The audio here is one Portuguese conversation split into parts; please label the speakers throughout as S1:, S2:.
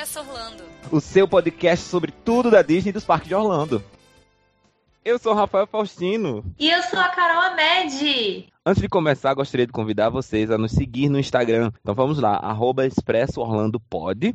S1: Expresso Orlando.
S2: O seu podcast sobre tudo da Disney e dos parques de Orlando. Eu sou o Rafael Faustino.
S3: E eu sou a Carol Amed.
S2: Antes de começar, gostaria de convidar vocês a nos seguir no Instagram. Então vamos lá, arroba Expresso.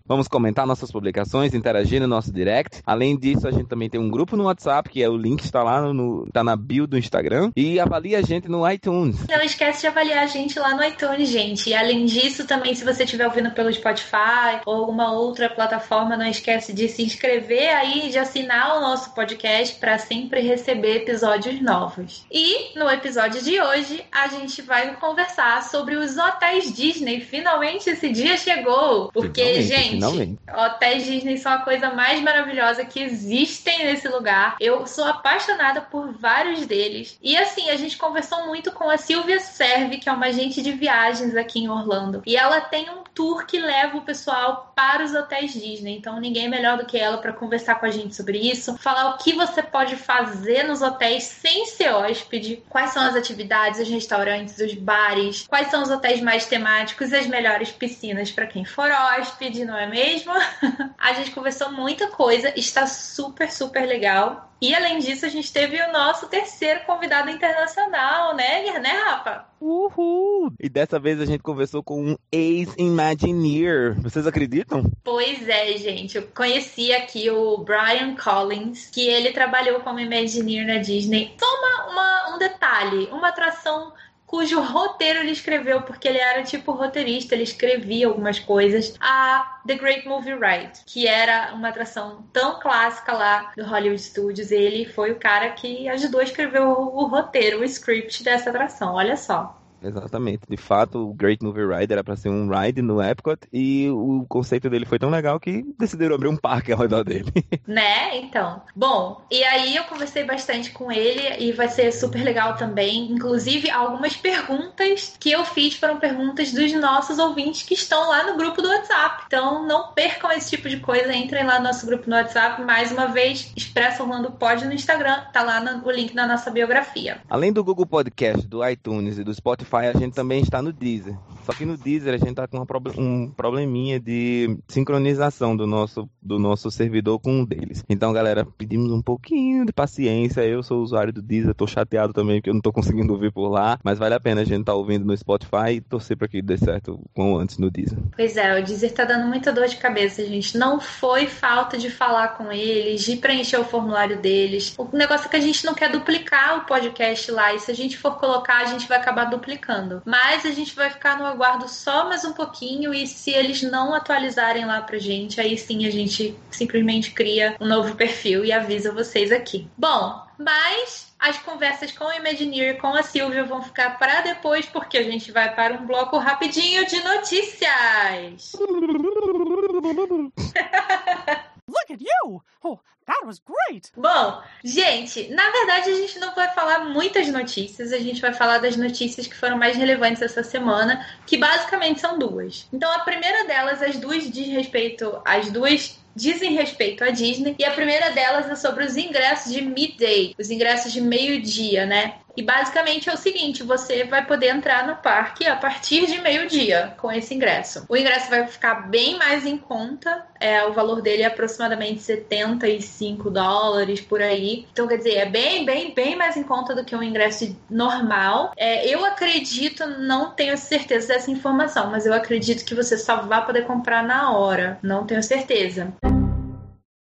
S2: Vamos comentar nossas publicações, interagir no nosso direct. Além disso, a gente também tem um grupo no WhatsApp, que é o link está lá no, tá na bio do Instagram. E avalie a gente no iTunes.
S3: Não esquece de avaliar a gente lá no iTunes, gente. E além disso, também se você estiver ouvindo pelo Spotify ou alguma outra plataforma, não esquece de se inscrever aí, de assinar o nosso podcast para sempre receber episódios novos. E no episódio de hoje, a gente vai conversar sobre os hotéis Disney. Finalmente esse dia chegou. Porque,
S2: Finalmente,
S3: gente,
S2: finalmente.
S3: hotéis Disney são a coisa mais maravilhosa que existem nesse lugar. Eu sou apaixonada por vários deles. E assim, a gente conversou muito com a Silvia Serve, que é uma agente de viagens aqui em Orlando. E ela tem um tour que leva o pessoal para os hotéis Disney. Então, ninguém melhor do que ela para conversar com a gente sobre isso, falar o que você pode fazer nos hotéis sem ser hóspede, quais são as atividades, os restaurantes, os bares, quais são os hotéis mais temáticos e as melhores piscinas para quem for hóspede, não é mesmo? a gente conversou muita coisa, está super, super legal. E além disso, a gente teve o nosso terceiro convidado internacional, né, né, Rafa?
S2: Uhul! E dessa vez a gente conversou com um ex-Imagineer. Vocês acreditam?
S3: Pois é, gente. Eu conheci aqui o Brian Collins, que ele trabalhou como Imagineer na Disney. Uma, uma- um detalhe, uma atração cujo roteiro ele escreveu, porque ele era tipo roteirista, ele escrevia algumas coisas. A The Great Movie Ride, que era uma atração tão clássica lá do Hollywood Studios. Ele foi o cara que ajudou a escrever o, o roteiro, o script dessa atração. Olha só.
S2: Exatamente. De fato, o Great Movie Ride era pra ser um ride no Epcot e o conceito dele foi tão legal que decidiram abrir um parque ao redor dele.
S3: Né? Então. Bom, e aí eu conversei bastante com ele e vai ser super legal também. Inclusive, algumas perguntas que eu fiz foram perguntas dos nossos ouvintes que estão lá no grupo do WhatsApp. Então, não percam esse tipo de coisa. Entrem lá no nosso grupo no WhatsApp. Mais uma vez, Expresso Orlando Pod no Instagram. Tá lá no, o link na nossa biografia.
S2: Além do Google Podcast, do iTunes e do Spotify, a gente também está no Deezer. Só que no Deezer a gente está com um probleminha de sincronização do nosso, do nosso servidor com um deles. Então, galera, pedimos um pouquinho de paciência. Eu sou usuário do Deezer, tô chateado também porque eu não tô conseguindo ouvir por lá. Mas vale a pena a gente estar ouvindo no Spotify e torcer para que dê certo com antes no Deezer.
S3: Pois é, o Deezer tá dando muita dor de cabeça, gente. Não foi falta de falar com eles, de preencher o formulário deles. O negócio é que a gente não quer duplicar o podcast lá. E se a gente for colocar, a gente vai acabar duplicando. Mas a gente vai ficar no aguardo só mais um pouquinho. E se eles não atualizarem lá pra gente, aí sim a gente simplesmente cria um novo perfil e avisa vocês aqui. Bom, mas as conversas com o Imagineer e com a Silvia vão ficar para depois, porque a gente vai para um bloco rapidinho de notícias.
S4: Look at you! Oh, that was great!
S3: Bom, gente, na verdade a gente não vai falar muitas notícias, a gente vai falar das notícias que foram mais relevantes essa semana, que basicamente são duas. Então a primeira delas, as duas diz respeito, as duas dizem respeito à Disney, e a primeira delas é sobre os ingressos de midday, os ingressos de meio-dia, né? E basicamente é o seguinte: você vai poder entrar no parque a partir de meio-dia com esse ingresso. O ingresso vai ficar bem mais em conta, é, o valor dele é aproximadamente 75 dólares por aí. Então, quer dizer, é bem, bem, bem mais em conta do que um ingresso normal. É, eu acredito, não tenho certeza dessa informação, mas eu acredito que você só vai poder comprar na hora. Não tenho certeza.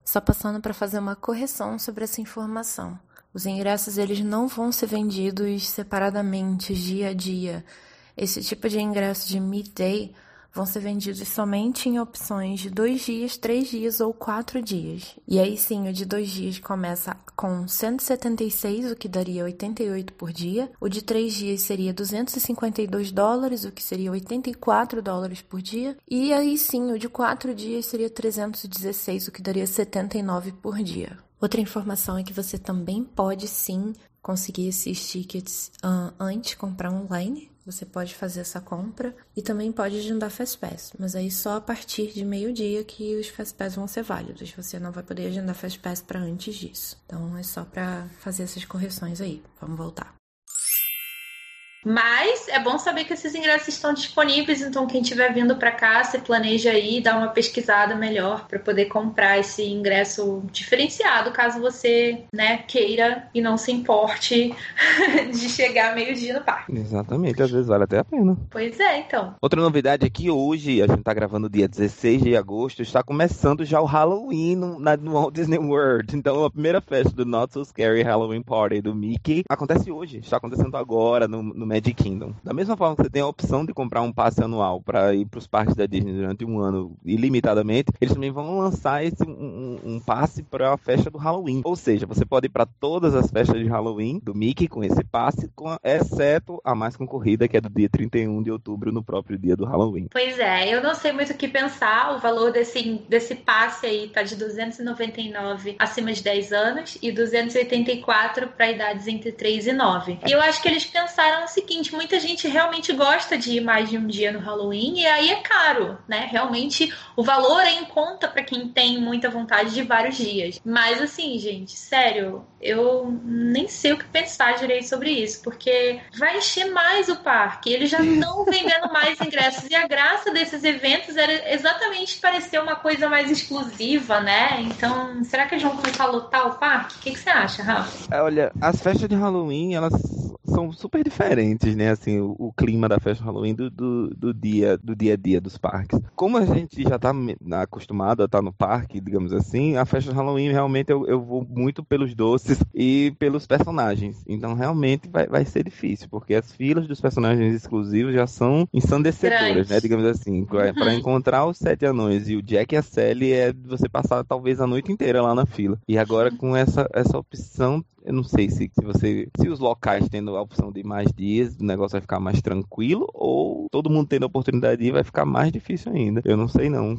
S5: Só passando para fazer uma correção sobre essa informação. Os ingressos eles não vão ser vendidos separadamente, dia a dia. Esse tipo de ingresso de midday vão ser vendidos somente em opções de dois dias, três dias ou quatro dias. E aí sim, o de dois dias começa com 176, o que daria 88 por dia. O de três dias seria 252 dólares, o que seria 84 dólares por dia. E aí sim, o de quatro dias seria 316, o que daria 79 por dia. Outra informação é que você também pode sim conseguir esses tickets ah, antes de comprar online. Você pode fazer essa compra e também pode agendar Fastpass, mas aí só a partir de meio-dia que os Fastpass vão ser válidos. Você não vai poder agendar Fastpass para antes disso. Então é só para fazer essas correções aí. Vamos voltar.
S3: Mas é bom saber que esses ingressos estão disponíveis, então quem estiver vindo para cá, se planeja aí, dá uma pesquisada melhor para poder comprar esse ingresso diferenciado, caso você, né, queira e não se importe de chegar meio-dia no parque.
S2: Exatamente, às vezes vale até a pena.
S3: Pois é, então.
S2: Outra novidade é que hoje, a gente tá gravando dia 16 de agosto, está começando já o Halloween no, na, no Walt Disney World. Então a primeira festa do Not So Scary Halloween Party do Mickey acontece hoje, está acontecendo agora no, no Magic Kingdom. Da mesma forma que você tem a opção de comprar um passe anual para ir para os parques da Disney durante um ano ilimitadamente, eles também vão lançar esse um, um passe para a festa do Halloween. Ou seja, você pode ir para todas as festas de Halloween do Mickey com esse passe, com, exceto a mais concorrida, que é do dia 31 de outubro, no próprio dia do Halloween.
S3: Pois é, eu não sei muito o que pensar. O valor desse, desse passe aí tá de 299 acima de 10 anos e 284 para idades entre 3 e 9. E eu acho que eles pensaram o muita gente realmente gosta de ir mais de um dia no Halloween e aí é caro, né? Realmente o valor é em conta para quem tem muita vontade de vários dias. Mas assim, gente, sério, eu nem sei o que pensar direito sobre isso, porque vai encher mais o parque. Eles já estão vendendo mais ingressos e a graça desses eventos era exatamente parecer uma coisa mais exclusiva, né? Então, será que eles vão começar a lotar o parque? O que, que você acha, Rafa?
S2: É, olha, as festas de Halloween, elas são super diferentes, né? Assim, o, o clima da festa Halloween do, do, do, dia, do dia a dia dos parques. Como a gente já tá acostumado a estar no parque, digamos assim, a festa Halloween realmente eu, eu vou muito pelos doces e pelos personagens. Então realmente vai, vai ser difícil, porque as filas dos personagens exclusivos já são ensandecedoras,
S3: Grande.
S2: né? Digamos assim. Para
S3: Uhum.
S2: encontrar os sete anões e o Jack e a Sally é você passar talvez a noite inteira lá na fila. E agora com essa, essa opção eu não sei se, se você. Se os locais tendo a opção de mais dias, o negócio vai ficar mais tranquilo, ou todo mundo tendo a oportunidade de ir, vai ficar mais difícil ainda. Eu não sei não.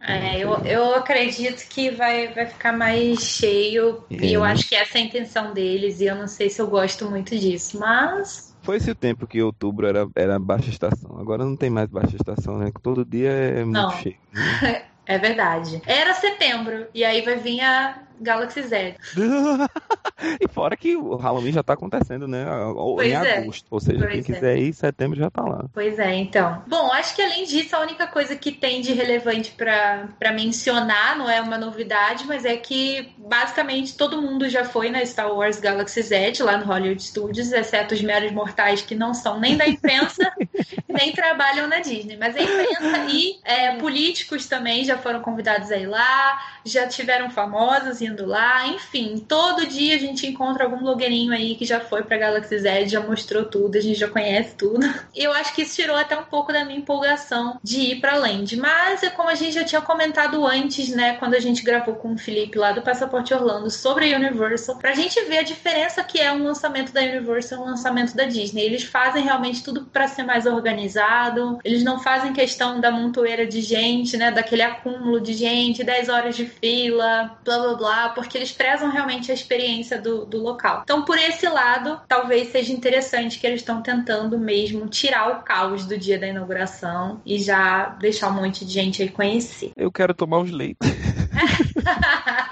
S3: É, eu, eu acredito que vai, vai ficar mais cheio e eu
S2: É.
S3: acho que essa é a intenção deles e eu não sei se eu gosto muito disso, mas
S2: Foi esse o tempo que outubro era, era baixa estação. Agora não tem mais baixa estação, né? Todo dia é muito
S3: Não.
S2: cheio.
S3: é verdade. Era setembro e aí vai vir a Galaxy Z.
S2: e fora que o Halloween já tá acontecendo, né?
S3: Pois
S2: em
S3: é.
S2: agosto. Ou seja, quem
S3: Pois é.
S2: quiser ir, setembro já tá lá.
S3: Pois é, então. Bom, acho que além disso, a única coisa que tem de relevante pra pra mencionar, não é uma novidade, mas é que basicamente todo mundo já foi na Star Wars Galaxy Z, lá no Hollywood Studios, exceto os meros mortais que não são nem da imprensa, nem trabalham na Disney. Mas a imprensa e é, políticos também já foram convidados a ir lá, já tiveram famosos indo lá, enfim, todo dia a gente encontra algum blogueirinho aí que já foi pra Galaxy Z, já mostrou tudo, a gente já conhece tudo. Eu acho que isso tirou até um pouco da minha empolgação de ir pra Land. Mas é como a gente já tinha comentado antes, né, quando a gente gravou com o Felipe lá do Passaporte Orlando sobre a Universal, pra gente ver a diferença que é um lançamento da Universal e um lançamento da Disney. Eles fazem realmente tudo pra ser mais organizado, eles não fazem questão da montoeira de gente, né, daquele acúmulo de gente, 10 horas de fila, blá blá blá, porque eles prezam realmente a experiência do, do local. Então, por esse lado, talvez seja interessante que eles estão tentando mesmo tirar o caos do dia da inauguração e já deixar um monte de gente aí conhecer.
S2: Eu quero tomar os leitos.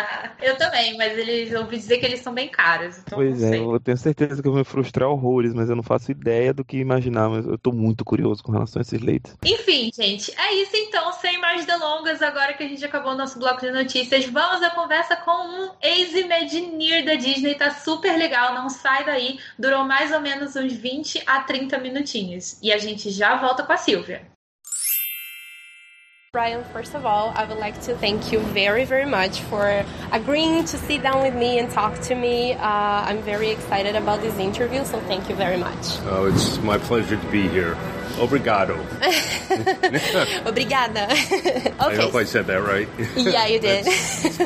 S3: eu também, mas eles eu ouvi dizer que eles são bem caros, então
S2: Pois é, eu tenho certeza que eu vou me frustrar horrores, mas eu não faço ideia do que imaginar, mas eu tô muito curioso com relação a esses leitos.
S3: Enfim, gente, é isso então. Sem mais delongas, agora que a gente acabou o nosso bloco de notícias, vamos à conversa com um ex-Imagineer da Disney. Tá super legal, não sai daí. Durou mais ou menos uns 20 a 30 minutinhos. E a gente já volta com a Silvia.
S1: Brian, first of all, I would like to thank you very, very much for agreeing to sit down with me and talk to me. Uh, I'm very excited about this interview, so thank you very much.
S6: Oh, it's my pleasure to be here. Obrigado.
S1: Obrigada.
S6: I hope I said that right.
S1: Yeah, you did.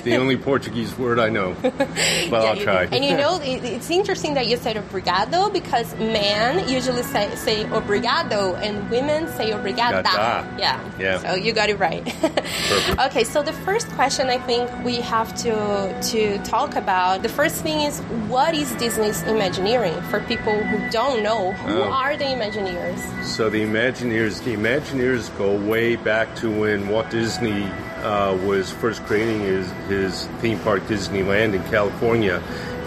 S6: The only Portuguese word I know. But
S1: Yeah,
S6: I'll try.
S1: did. And you know, it, it's interesting that you said obrigado because men usually say, say obrigado and women say obrigada.
S6: Gada.
S1: Yeah.
S6: Yeah.
S1: So you got it right.
S6: Perfect.
S1: okay, so the first question I think we have to to talk about. The first thing is what is Disney's Imagineering for people who don't know? Who
S6: Oh.
S1: are the Imagineers?
S6: So the Imagineers, the Imagineers go way back to when Walt Disney uh, was first creating his, his theme park Disneyland in California.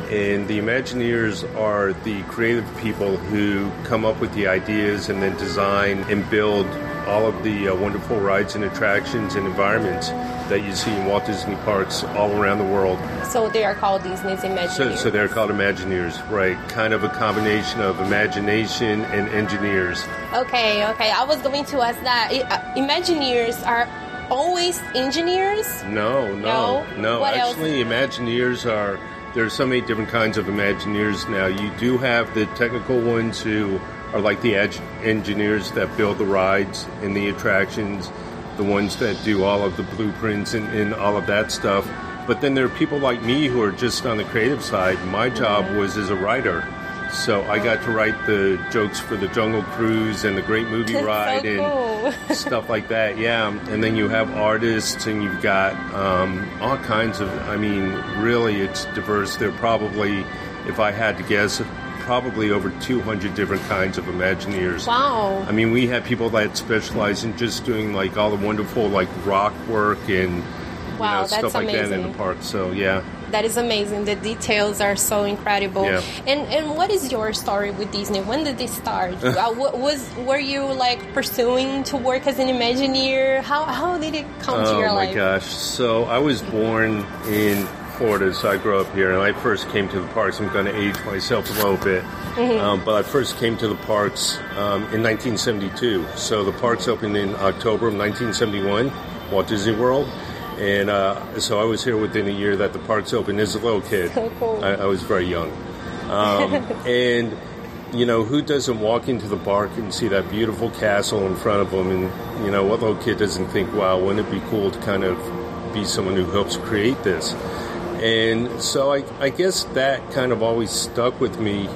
S6: And the Imagineers are the creative people who come up with the ideas and then design and build all of the uh, wonderful rides and attractions and environments that you see in Walt Disney parks all around the world.
S1: So they are called Disney's Imagineers.
S6: So, so they're called Imagineers, right? Kind of a combination of imagination and engineers.
S1: Okay, okay. I was going to ask that. Uh, Imagineers are always engineers?
S6: No, no,
S1: No?
S6: no.
S1: What else?
S6: Actually, Imagineers are. There's so many different kinds of Imagineers now. You do have the technical ones who are like the engineers that build the rides and the attractions, the ones that do all of the blueprints and, and all of that stuff. But then there are people like me who are just on the creative side. My job was as a writer. So I got to write the jokes for the Jungle Cruise and the Great Movie
S1: That's so
S6: Ride and stuff like that. Yeah, and then you have artists, and you've got um, all kinds of. I mean, really, it's diverse. There are probably, if I had to guess, probably over 200 different kinds of Imagineers.
S1: Wow.
S6: I mean, we have people that specialize in just doing like all the wonderful like rock work and you
S1: Wow,
S6: know,
S1: that's
S6: stuff like that in the park. So yeah.
S1: That is amazing. The details are so incredible.
S6: Yeah.
S1: And and what is your story with Disney? When did this start? uh, wa- was were you like pursuing to work as an Imagineer? How how did it come to your life?
S6: Oh my gosh! So I was born in Florida, so I grew up here, and I first came to the parks. I'm going to age myself a little bit,
S1: Mm-hmm.
S6: um, but I first came to the parks um, in 1972. So the parks opened in October of 1971, Walt Disney World. And uh, so I was here within a year that the parks opened as a little kid.
S1: So cool.
S6: I, I was very young. Um, and, you know, who doesn't walk into the park and see that beautiful castle in front of them? And, you know, what little kid doesn't think, wow, wouldn't it be cool to kind of be someone who helps create this? And so I, I guess that kind of always stuck with me.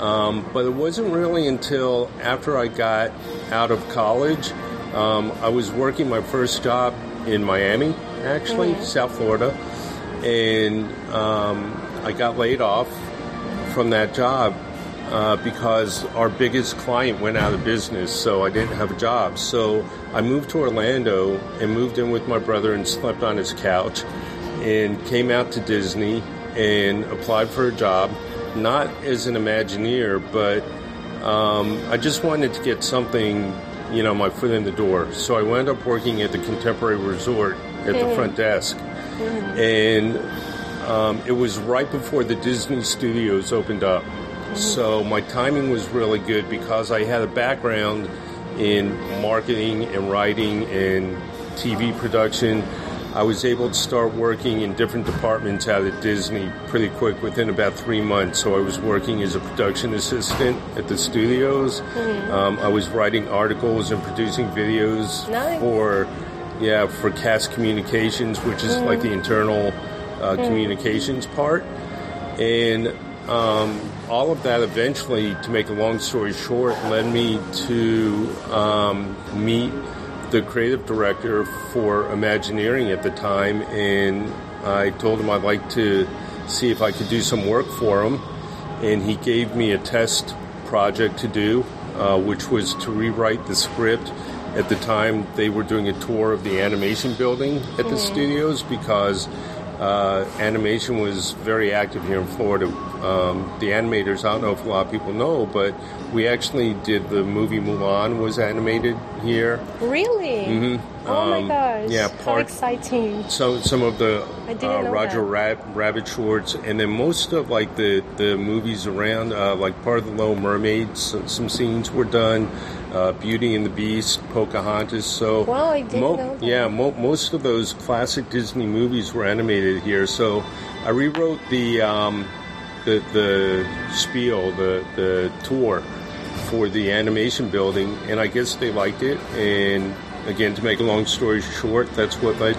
S6: Um, but it wasn't really until after I got out of college. Um, I was working my first job in Miami, actually, South Florida. And um, I got laid off from that job uh, because our biggest client went out of business, so I didn't have a job. So I moved to Orlando and moved in with my brother and slept on his couch and came out to Disney and applied for a job, not as an Imagineer, but um, I just wanted to get something, you know, my foot in the door. So I wound up working at the Contemporary Resort at the front desk. And um, it was right before the Disney studios opened up. So my timing was really good because I had a background in marketing and writing and TV production. I was able to start working in different departments out at Disney pretty quick within about three months. So I was working as a production assistant at the studios. Um, I was writing articles and producing videos
S1: Nice.
S6: for, yeah, for Cast Communications, which is like the internal uh, communications part. And um, all of that eventually, to make a long story short, led me to um, meet the creative director for Imagineering at the time, and I told him I'd like to see if I could do some work for him, and he gave me a test project to do, uh, which was to rewrite the script. At the time, they were doing a tour of the animation building at the studios because uh, animation was very active here in Florida. Um, the animators, I don't know if a lot of people know, but we actually did the movie Mulan was animated here.
S1: Really? Oh my
S6: Um,
S1: gosh.
S6: yeah,
S1: How exciting.
S6: So some of the uh, Roger. Rab- Rabbit shorts, and then most of like the the movies around, uh, like part of the Little Mermaid. So, some scenes were done. Uh, Beauty and the Beast, Pocahontas. So
S1: Wow, I didn't know that.
S6: yeah, mo- most of those classic Disney movies were animated here. So I rewrote the um, the the spiel, the the tour for the animation building, and I guess they liked it. And again, to make a long story short, that's what led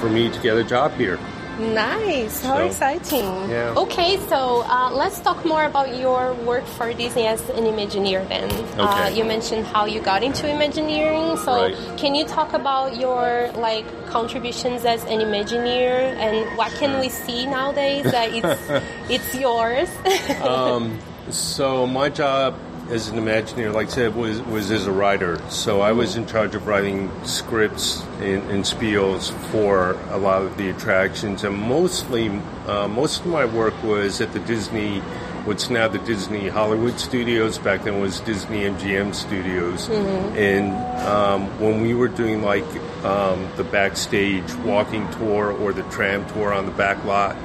S6: for me to get a job here.
S1: Nice. How
S6: So,
S1: exciting.
S6: yeah.
S1: Okay, so uh, let's talk more about your work for Disney as an Imagineer then. Uh, you mentioned how you got into Imagineering. So
S6: Right.
S1: can you talk about your like contributions as an Imagineer and what can we see nowadays that it's it's yours?
S6: Um, so my job as an Imagineer, like I said, was was as a writer. So I was in charge of writing scripts and, and spiels for a lot of the attractions, and mostly uh, most of my work was at the Disney. What's now the Disney Hollywood Studios. Back then was Disney MGM Studios, and um, when we were doing like um, the backstage walking tour or the tram tour on the back lot,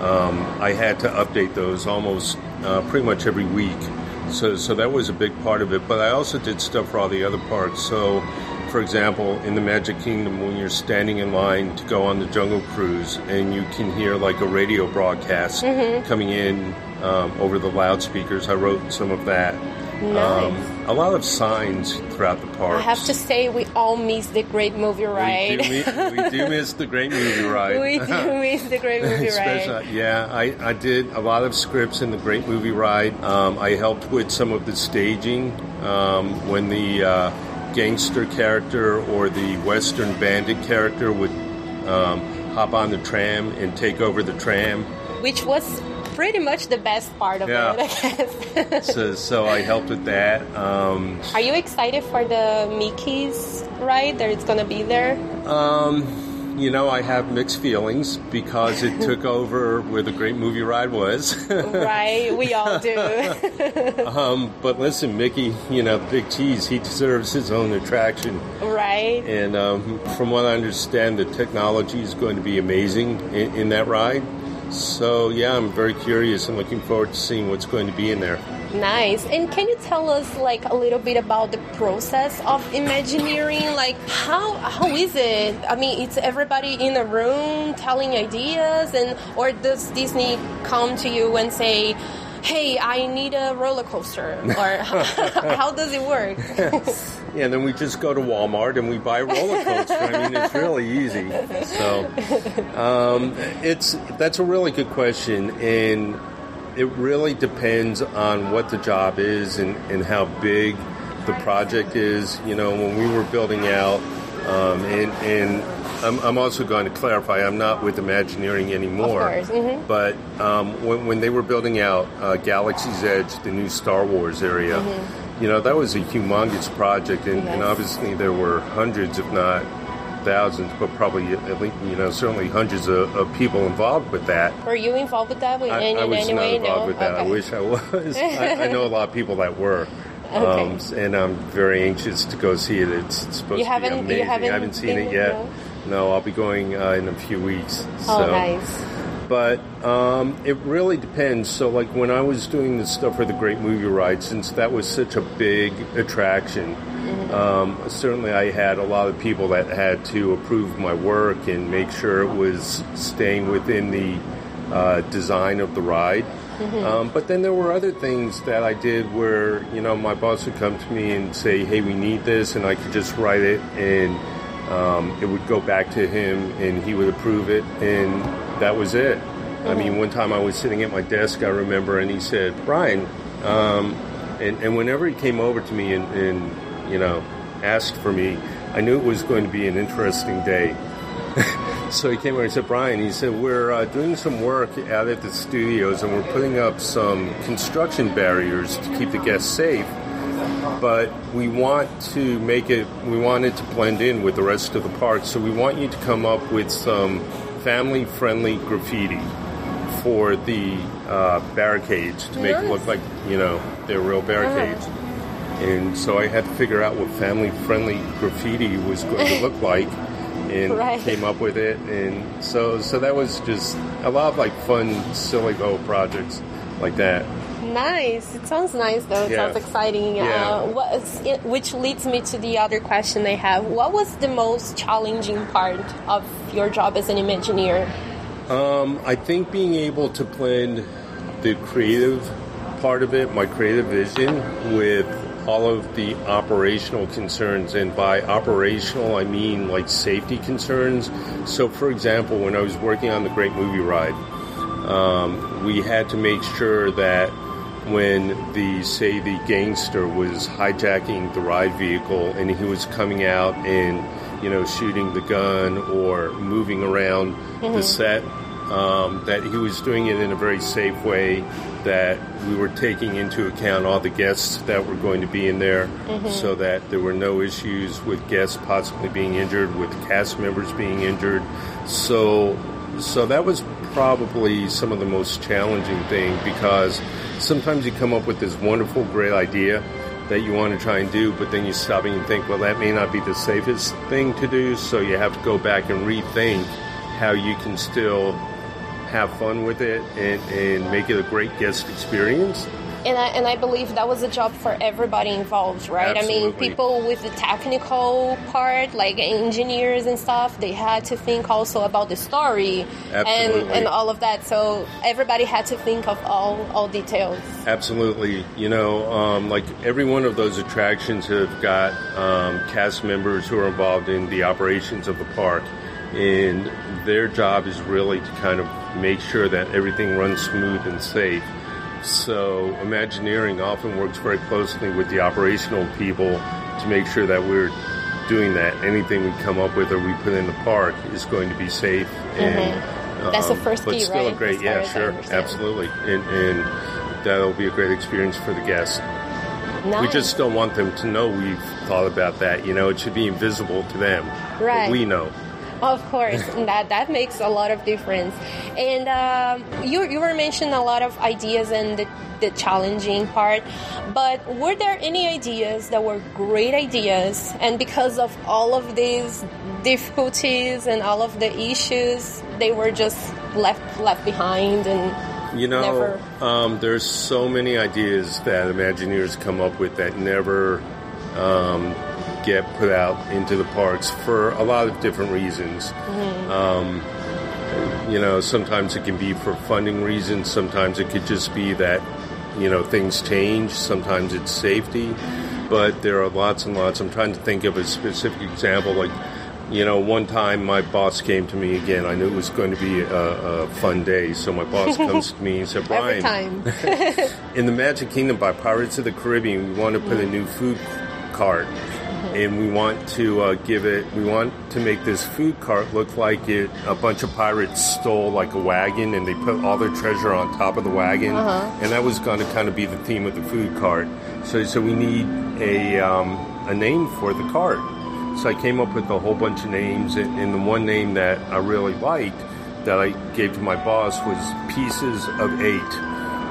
S6: um, I had to update those almost uh, pretty much every week. So, so that was a big part of it. But I also did stuff for all the other parks. So, for example, in the Magic Kingdom, when you're standing in line to go on the Jungle Cruise, and you can hear like a radio broadcast coming in um, over the loudspeakers, I wrote some of that.
S1: Nice.
S6: a lot of signs throughout the park.
S1: I have to say, we all miss the great movie ride.
S6: We do, mi- we do miss the great movie ride.
S1: we do miss the great movie ride.
S6: Yeah, I, I did a lot of scripts in the Great Movie Ride. Um, I helped with some of the staging um, when the uh, gangster character or the Western bandit character would um, hop on the tram and take over the tram.
S1: Which was pretty much the best part of
S6: Yeah.
S1: it, I guess.
S6: So, so I helped with that. Um,
S1: Are you excited for the Mickey's ride that it's gonna be there?
S6: um, you know, I have mixed feelings because it took over where the Great Movie Ride was.
S1: right, we all do.
S6: um, but listen, Mickey, you know, Big Cheese, he deserves his own attraction.
S1: right?
S6: And um, from what I understand, the technology is going to be amazing in, in that ride. So, yeah, I'm very curious and looking forward to seeing what's going to be in there.
S1: Nice. And can you tell us like a little bit about the process of Imagineering? Like how how is it? I mean, it's everybody in a room telling ideas, and or does Disney come to you and say? Hey, I need a roller coaster, or how does it work?
S6: Yeah, and then we just go to Walmart and we buy a roller coaster. I mean, it's really easy. So, um, it's that's a really good question, and it really depends on what the job is and, and how big the project is. You know, when we were building out, um, and and I'm, I'm also going to clarify, I'm not with Imagineering anymore.
S1: Of course, mhm.
S6: But um, when, when they were building out uh, Galaxy's Edge, the new Star Wars area, you know, that was a humongous project, and, and
S1: Mm-hmm.
S6: Obviously there were hundreds, if not thousands, but probably at least, you know, certainly hundreds of, of people involved with that.
S1: Were you involved with that in,
S6: I,
S1: in
S6: I was
S1: any
S6: not
S1: way?
S6: involved
S1: no.
S6: with that. I wish I was. I, I know a lot of people that were. Um, and I'm very anxious to go see it. It's, it's supposed
S1: You
S6: to be
S1: you
S6: amazing.
S1: haven't
S6: I haven't seen it yet.
S1: no?
S6: No, I'll be going uh, in a few weeks.
S1: Oh,
S6: so.
S1: nice.
S6: But um, it really depends. So, like when I was doing the stuff for the Great Movie Ride, since that was such a big attraction, um, certainly I had a lot of people that had to approve my work and make sure it was staying within the uh, design of the ride. Um, but then there were other things that I did where, you know, my boss would come to me and say, hey, we need this, and I could just write it and um, it would go back to him and he would approve it, and that was it. I mean, one time I was sitting at my desk, I remember, and he said, Brian, um, and, and whenever he came over to me and, and, you know, asked for me, I knew it was going to be an interesting day. so he came over and said, Brian, he said, we're uh, doing some work out at the studios and we're putting up some construction barriers to keep the guests safe but we want to make it we want it to blend in with the rest of the park so we want you to come up with some family friendly graffiti for the uh, barricades to make it look like you know they're real barricades. And so i had to figure out what family friendly graffiti was going to look like and
S1: Right.
S6: came up with it. And so so that was just a lot of like fun silly little projects like that
S1: Nice. It sounds nice, though. It
S6: Yeah.
S1: sounds exciting.
S6: Yeah.
S1: Uh, what is, it- which leads me to the other question I have. What was the most challenging part of your job as an Imagineer?
S6: Um, I think being able to blend the creative part of it, my creative vision, with all of the operational concerns. And by operational, I mean like safety concerns. So, for example, when I was working on the Great Movie Ride, um, we had to make sure that when the say the gangster was hijacking the ride vehicle and he was coming out and you know shooting the gun or moving around the set um, that he was doing it in a very safe way that we were taking into account all the guests that were going to be in there so that there were no issues with guests possibly being injured, with cast members being injured. So, so that was probably some of the most challenging thing because sometimes you come up with this wonderful, great idea that you want to try and do, but then you stop and you think, well, that may not be the safest thing to do, so you have to go back and rethink how you can still have fun with it and, and make it a great guest experience.
S1: And I, and I believe that was a job for everybody involved, right? I mean, people with the technical part, like engineers and stuff, they had to think also about the story and, and all of that. So everybody had to think of all, all details.
S6: Absolutely. You know, um, like every one of those attractions have got um, cast members who are involved in the operations of the park. And their job is really to kind of make sure that everything runs smooth and safe. So, Imagineering often works very closely with the operational people to make sure that we're doing that. Anything we come up with or we put in the park is going to be safe. And,
S1: Mm-hmm. That's the
S6: um,
S1: first
S6: but
S1: key,
S6: still
S1: right?
S6: a great, yeah,
S1: far as I
S6: sure, absolutely, and, and that'll be a great experience for the guests. We just don't want them to know we've thought about that. You know, it should be invisible to them. But
S1: Right.
S6: we know.
S1: Of course, that that makes a lot of difference. And um, you you were mentioning a lot of ideas and the, the challenging part, but were there any ideas that were great ideas, and because of all of these difficulties and all of the issues, they were just left left behind and
S6: You know,
S1: Never.
S6: um, there's so many ideas that Imagineers come up with that never um, get put out into the parks for a lot of different reasons. Um, you know, sometimes it can be for funding reasons. Sometimes it could just be that you know things change. Sometimes it's safety, but there are lots and lots. I'm trying to think of a specific example, like. You know, one time my boss came to me again. I knew it was going to be a, a fun day, so my boss comes to me and said, "Brian, in the Magic Kingdom by Pirates of the Caribbean, we want to put a new food cart, and we want to uh, give it. We want to make this food cart look like it. A bunch of pirates stole like a wagon, and they put all their treasure on top of the wagon, and that was going to kind of be the theme of the food cart. So, so we need a um, a name for the cart. So I came up with a whole bunch of names, and, and the one name that I really liked that I gave to my boss was Pieces of Eight.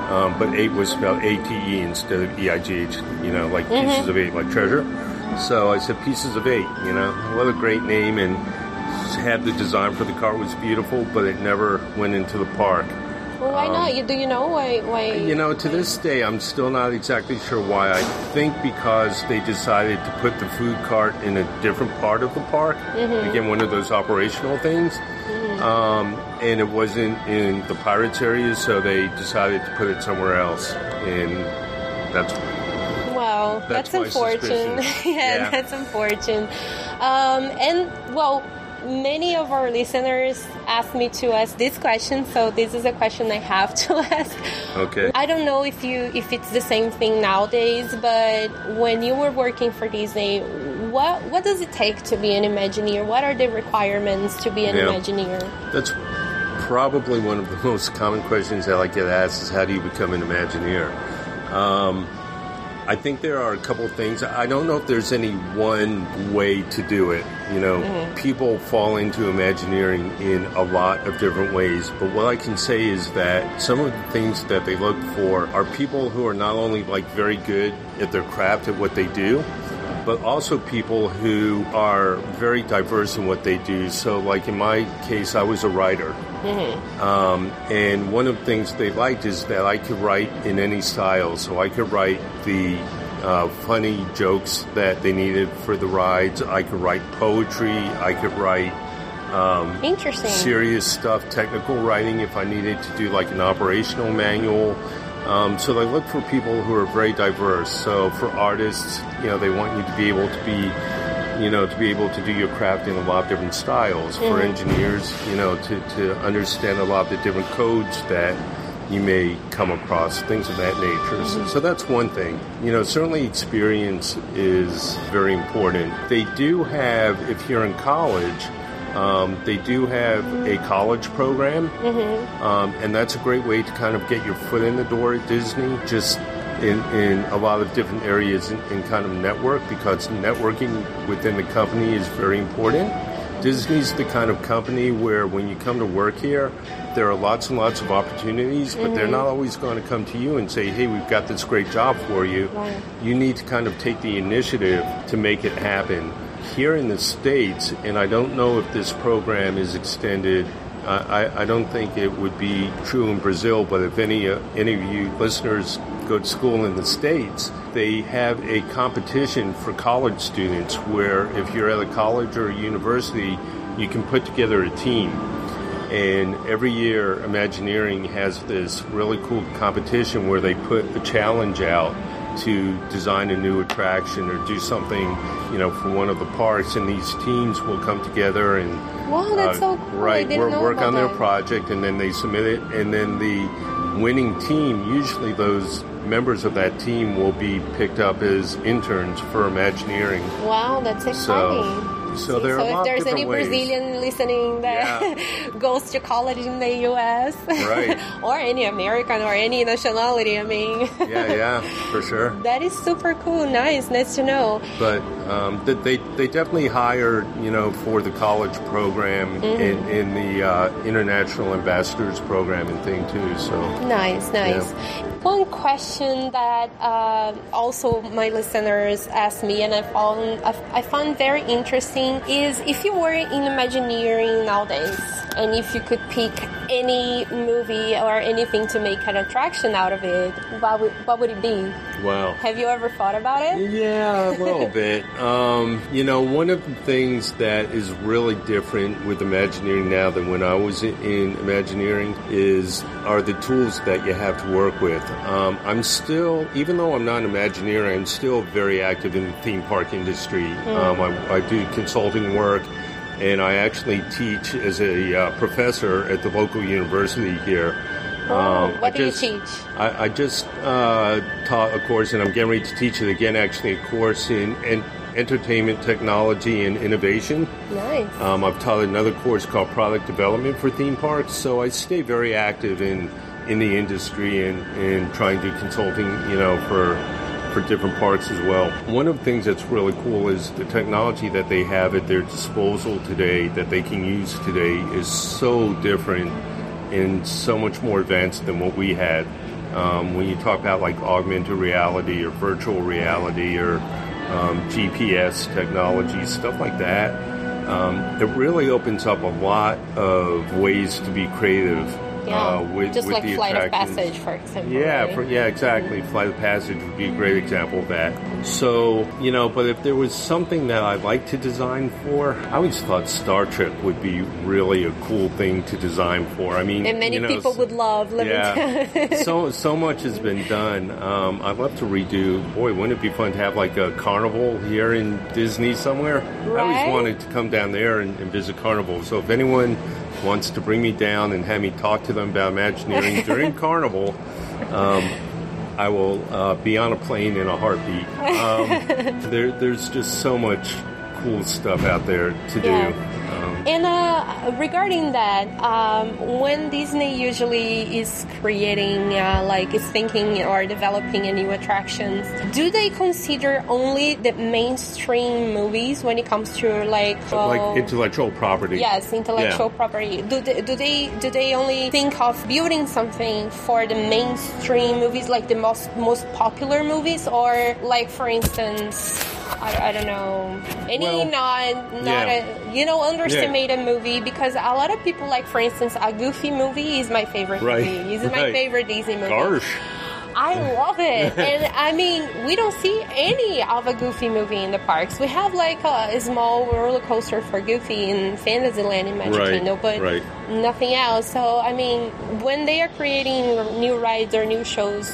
S6: Um, but eight was spelled A T E instead of E I G H, you know, like pieces of eight, like treasure. So I said pieces of eight, you know, what a great name, and had the design for the cart was beautiful, but it never went into the park.
S1: well, why not? Um, you do you know why? Why?
S6: You know, to this day, I'm still not exactly sure why. I think because they decided to put the food cart in a different part of the park. Mm-hmm. Again, one of those operational things. Mm-hmm. Um, and it wasn't in the Pirates area, so they decided to put it somewhere else. And that's That's
S1: that's, unfortunate. yeah,
S6: Yeah.
S1: that's unfortunate. Um, and well, many of our listeners asked me to ask this question, so this is a question I have to ask.
S6: okay.
S1: I don't know if you if it's the same thing nowadays, but when you were working for Disney, what what does it take to be an Imagineer? What are the requirements to be an
S6: Yeah.
S1: Imagineer?
S6: That's probably one of the most common questions that I get asked is how do you become an Imagineer? Um, I think there are a couple things. I don't know if there's any one way to do it. You know, mm-hmm. people fall into Imagineering in a lot of different ways, but what I can say is that some of the things that they look for are people who are not only like very good at their craft at what they do, but also people who are very diverse in what they do. So, like in my case, I was a writer. Um, and one of the things they liked is that I could write in any style. So, I could write the uh, funny jokes that they needed for the rides, I could write poetry, I could write
S1: Interesting.
S6: serious stuff, technical writing if I needed to do like an operational manual. Um, so they look for people who are very diverse. So for artists, you know, they want you to be able to be, you know, to be able to do your craft in a lot of different styles. For engineers, you know, to, to understand a lot of the different codes that you may come across, things of that nature. So, so that's one thing. You know, certainly experience is very important. They do have, if you're in college, Um, they do have a college program, um, and that's a great way to kind of get your foot in the door at Disney. Just in, in a lot of different areas and, and kind of network because networking within the company is very important. Disney's the kind of company where when you come to work here, there are lots and lots of opportunities, but they're not always going to come to you and say, hey, we've got this great job for you.
S1: Right.
S6: You need to kind of take the initiative to make it happen. Here in the States, and I don't know if this program is extended. I, I- I don't think it would be true in Brazil, but if any uh, any of you listeners go to school in the States, they have a competition for college students where if you're at a college or a university, you can put together a team. And every year, Imagineering has this really cool competition where they put a challenge out to design a new attraction or do something, you know, for one of the parks. And these teams will come together and
S1: Wow, that's uh, so cool.
S6: Right work, on their
S1: that.
S6: project, and then they submit it, and then the winning team, usually those members of that team, will be picked up as interns for Imagineering.
S1: Wow, that's exciting.
S6: So, so there are
S1: so if there's any
S6: ways.
S1: Brazilian listening that goes to college in the U.S.
S6: Right.
S1: or any American or any nationality, I mean,
S6: yeah, yeah, for sure.
S1: that is super cool. Nice, nice to know.
S6: but um, they they definitely hired you know for the college program
S1: Mm-hmm.
S6: in, in the uh, international ambassadors program and thing too. So
S1: Nice, nice. One question that uh, also my listeners asked me, and I found I, I found very interesting, is if you were in Imagineering nowadays, and if you could pick any movie or anything to make an attraction out of it, what would what would it be?
S6: wow.
S1: Have you ever thought about it?
S6: Yeah, a little bit. Um, you know, one of the things that is really different with Imagineering now than when I was in, in Imagineering is are the tools that you have to work with. Um, I'm still, even though I'm not an Imagineer, I'm still very active in the theme park industry. Um, I, I do consulting work. And I actually teach as a uh, professor at the local university here.
S1: Oh,
S6: Um,
S1: what
S6: I
S1: do
S6: just-
S1: you teach?
S6: I, I just uh, taught a course, and I'm getting ready to teach it again. Actually, a course in, en- entertainment technology and innovation.
S1: Nice.
S6: Um, I've taught another course called product development for theme parks. So I stay very active in in the industry and, and trying to do consulting, you know, for for different parts as well. One of the things that's really cool is the technology that they have at their disposal today that they can use today is so different and so much more advanced than what we had. Um, when you talk about like augmented reality or virtual reality or um, GPS technology, stuff like that, um, it really opens up a lot of ways to be creative.
S1: Yeah,
S6: uh, with,
S1: just
S6: with
S1: like
S6: the
S1: Flight of. Passage, for example.
S6: Yeah,
S1: right?
S6: for, yeah, exactly. Flight of Passage would be a great example of that. So, you know, but if there was something that I'd like to design for, I always thought Star Trek would be really a cool thing to design for. I mean,
S1: and many
S6: you know,
S1: people would love.
S6: Yeah. so so much has been done. Um, I'd love to redo. Boy, wouldn't it be fun to have like a carnival here in Disney somewhere?
S1: Right?
S6: I always wanted to come down there and, and visit carnival. So if anyone wants to bring me down and have me talk to them about Imagineering during carnival, um, I will uh, be on a plane in a heartbeat. Um, there, there's just so much cool stuff out there to do.
S1: Yeah.
S6: Um,
S1: And uh, regarding that, um, when Disney usually is creating, uh, like, is thinking or developing a new attractions, do they consider only the mainstream movies when it comes to like, uh,
S6: like intellectual property.
S1: Yes, intellectual
S6: Yeah.
S1: property. Do they, do they do they only think of building something for the mainstream movies, like the most most popular movies, or like for instance, I, I don't know, any
S6: Well,
S1: not not
S6: yeah.
S1: a you know underestimated movie? Because a lot of people like, for instance, a Goofy movie is my favorite
S6: Right,
S1: movie. It's my favorite Disney movie.
S6: Gosh.
S1: I love it. and I mean, we don't see any of a Goofy movie in the parks. We have like a, a small roller coaster for Goofy in Fantasyland in Magic
S6: Right,
S1: Kingdom, but
S6: right.
S1: nothing else. So, I mean, when they are creating new rides or new shows,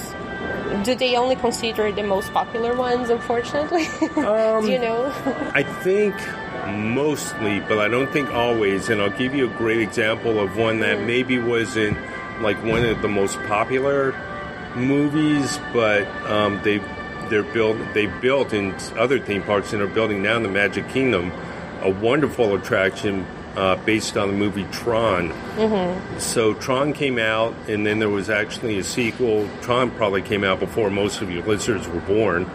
S1: do they only consider the most popular ones, unfortunately?
S6: Um,
S1: do you know?
S6: I think mostly, but I don't think always. And I'll give you a great example of one that maybe wasn't like one of the most popular movies, but um, they they're built they built in other theme parks and are building now in the Magic Kingdom a wonderful attraction uh, based on the movie Tron. So Tron came out, and then there was actually a sequel. Tron probably came out before most of your listeners were born,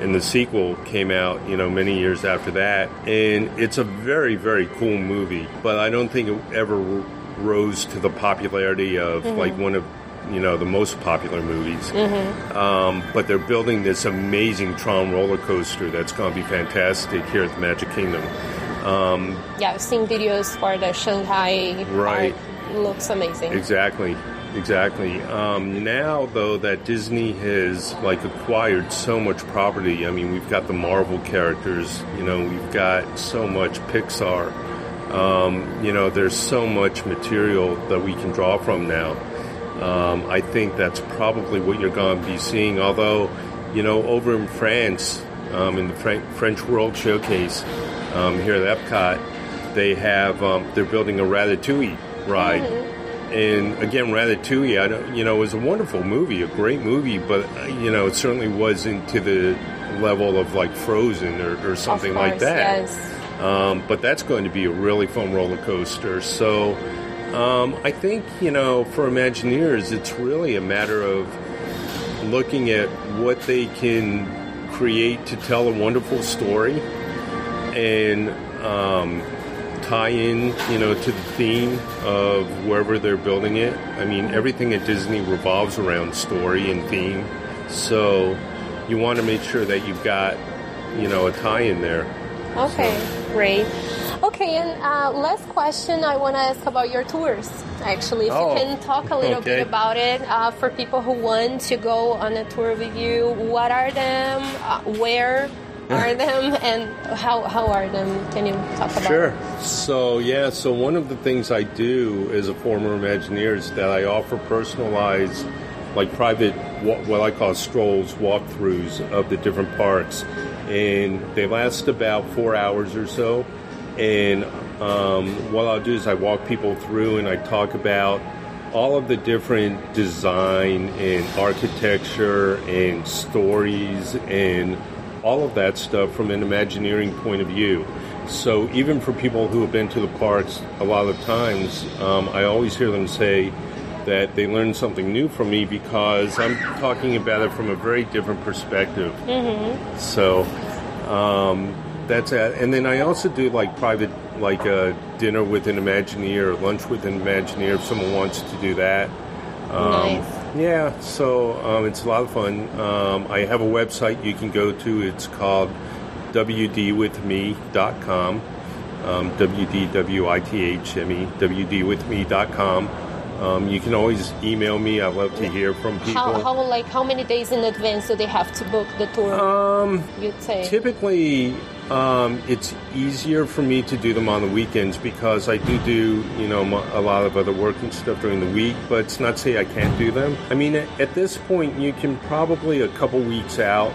S6: and the sequel came out, you know, many years after that. And it's a very, very cool movie, but I don't think it ever r- rose to the popularity of like one of you know the most popular movies. Um, but they're building this amazing Tron roller coaster that's going to be fantastic here at the Magic Kingdom. Um,
S1: Yeah, I've seen videos for the Shanghai
S6: Right.
S1: park. Looks amazing.
S6: Exactly, exactly. Um, now, though, that Disney has like acquired so much property. I mean, we've got the Marvel characters. You know, we've got so much Pixar. Um, you know, there's so much material that we can draw from now. Um, I think that's probably what you're going to be seeing. Although, you know, over in France, um, in the French World Showcase um, here at Epcot, they have um, they're building a Ratatouille ride. And again, Ratatouille, I don't, you know, it was a wonderful movie, a great movie, but you know, it certainly wasn't to the level of like Frozen or, or something
S1: of
S6: like that.
S1: Yes.
S6: Um, but that's going to be a really fun roller coaster. So um, I think, you know, for Imagineers, it's really a matter of looking at what they can create to tell a wonderful story and um, tie in, you know, to the theme of wherever they're building it. I mean, everything at Disney revolves around story and theme. So you want to make sure that you've got, you know, a tie in there.
S1: Okay, great. Okay, and uh, last question I want to ask about your tours. Actually, if
S6: Oh,
S1: you can talk a little
S6: okay.
S1: bit about it uh, for people who want to go on a tour with you. What are them? Uh, where are them? And how how are them? Can you talk about?
S6: Sure. So yeah, so one of the things I do as a former Imagineer is that I offer personalized, like private, what, I call strolls, walkthroughs of the different parks, and they last about four hours or so. And um, what I'll do is I walk people through and I talk about all of the different design and architecture and stories and all of that stuff from an Imagineering point of view. So even for people who have been to the parks a lot of times, um, I always hear them say that they learned something new from me because I'm talking about it from a very different perspective. Mm-hmm. So um, that's it. And then I also do like private, like a dinner with an Imagineer lunch with an Imagineer if someone wants to do that. Um,
S1: Nice.
S6: Yeah, so um, it's a lot of fun. Um, I have a website you can go to. It's called wdwithme.com. Um, W-D-W-I-T-H-M-E, wdwithme.com. Um, you can always email me. I love to hear from people.
S1: How, how like how many days in advance do they have to book the tour?
S6: um,
S1: you'd say.
S6: Typically, um, it's easier for me to do them on the weekends because I do do, you know, a lot of other working stuff during the week. But it's not to say I can't do them. I mean, at, at this point, you can probably a couple weeks out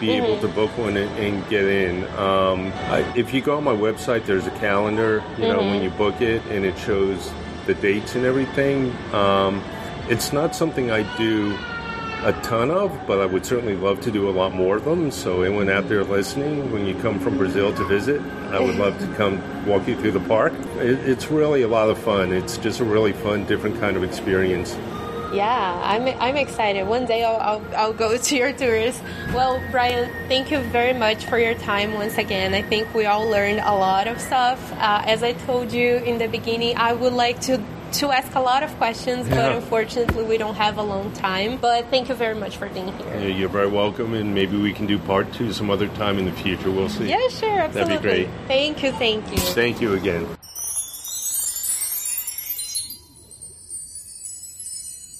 S6: be able to book one and, and get in. Um, I, if you go on my website, there's a calendar. You know, when you book it, and it shows the dates and everything. Um, it's not something I do a ton of, but I would certainly love to do a lot more of them. So anyone out there listening, when you come from Brazil to visit, I would love to come walk you through the park. It, it's really a lot of fun. It's just a really fun, different kind of experience.
S1: Yeah, I'm, I'm excited. One day I'll, I'll, I'll go to your tours. Well, Brian, thank you very much for your time once again. I think we all learned a lot of stuff. Uh, as I told you in the beginning, I would like to to ask a lot of questions, but unfortunately we don't have a long time. But thank you very much for being here.
S6: Yeah, You're very welcome, and maybe we can do part two some other time in the future. We'll see.
S1: Yeah, sure, absolutely.
S6: That'd be great.
S1: Thank you, thank you.
S6: Thank you again.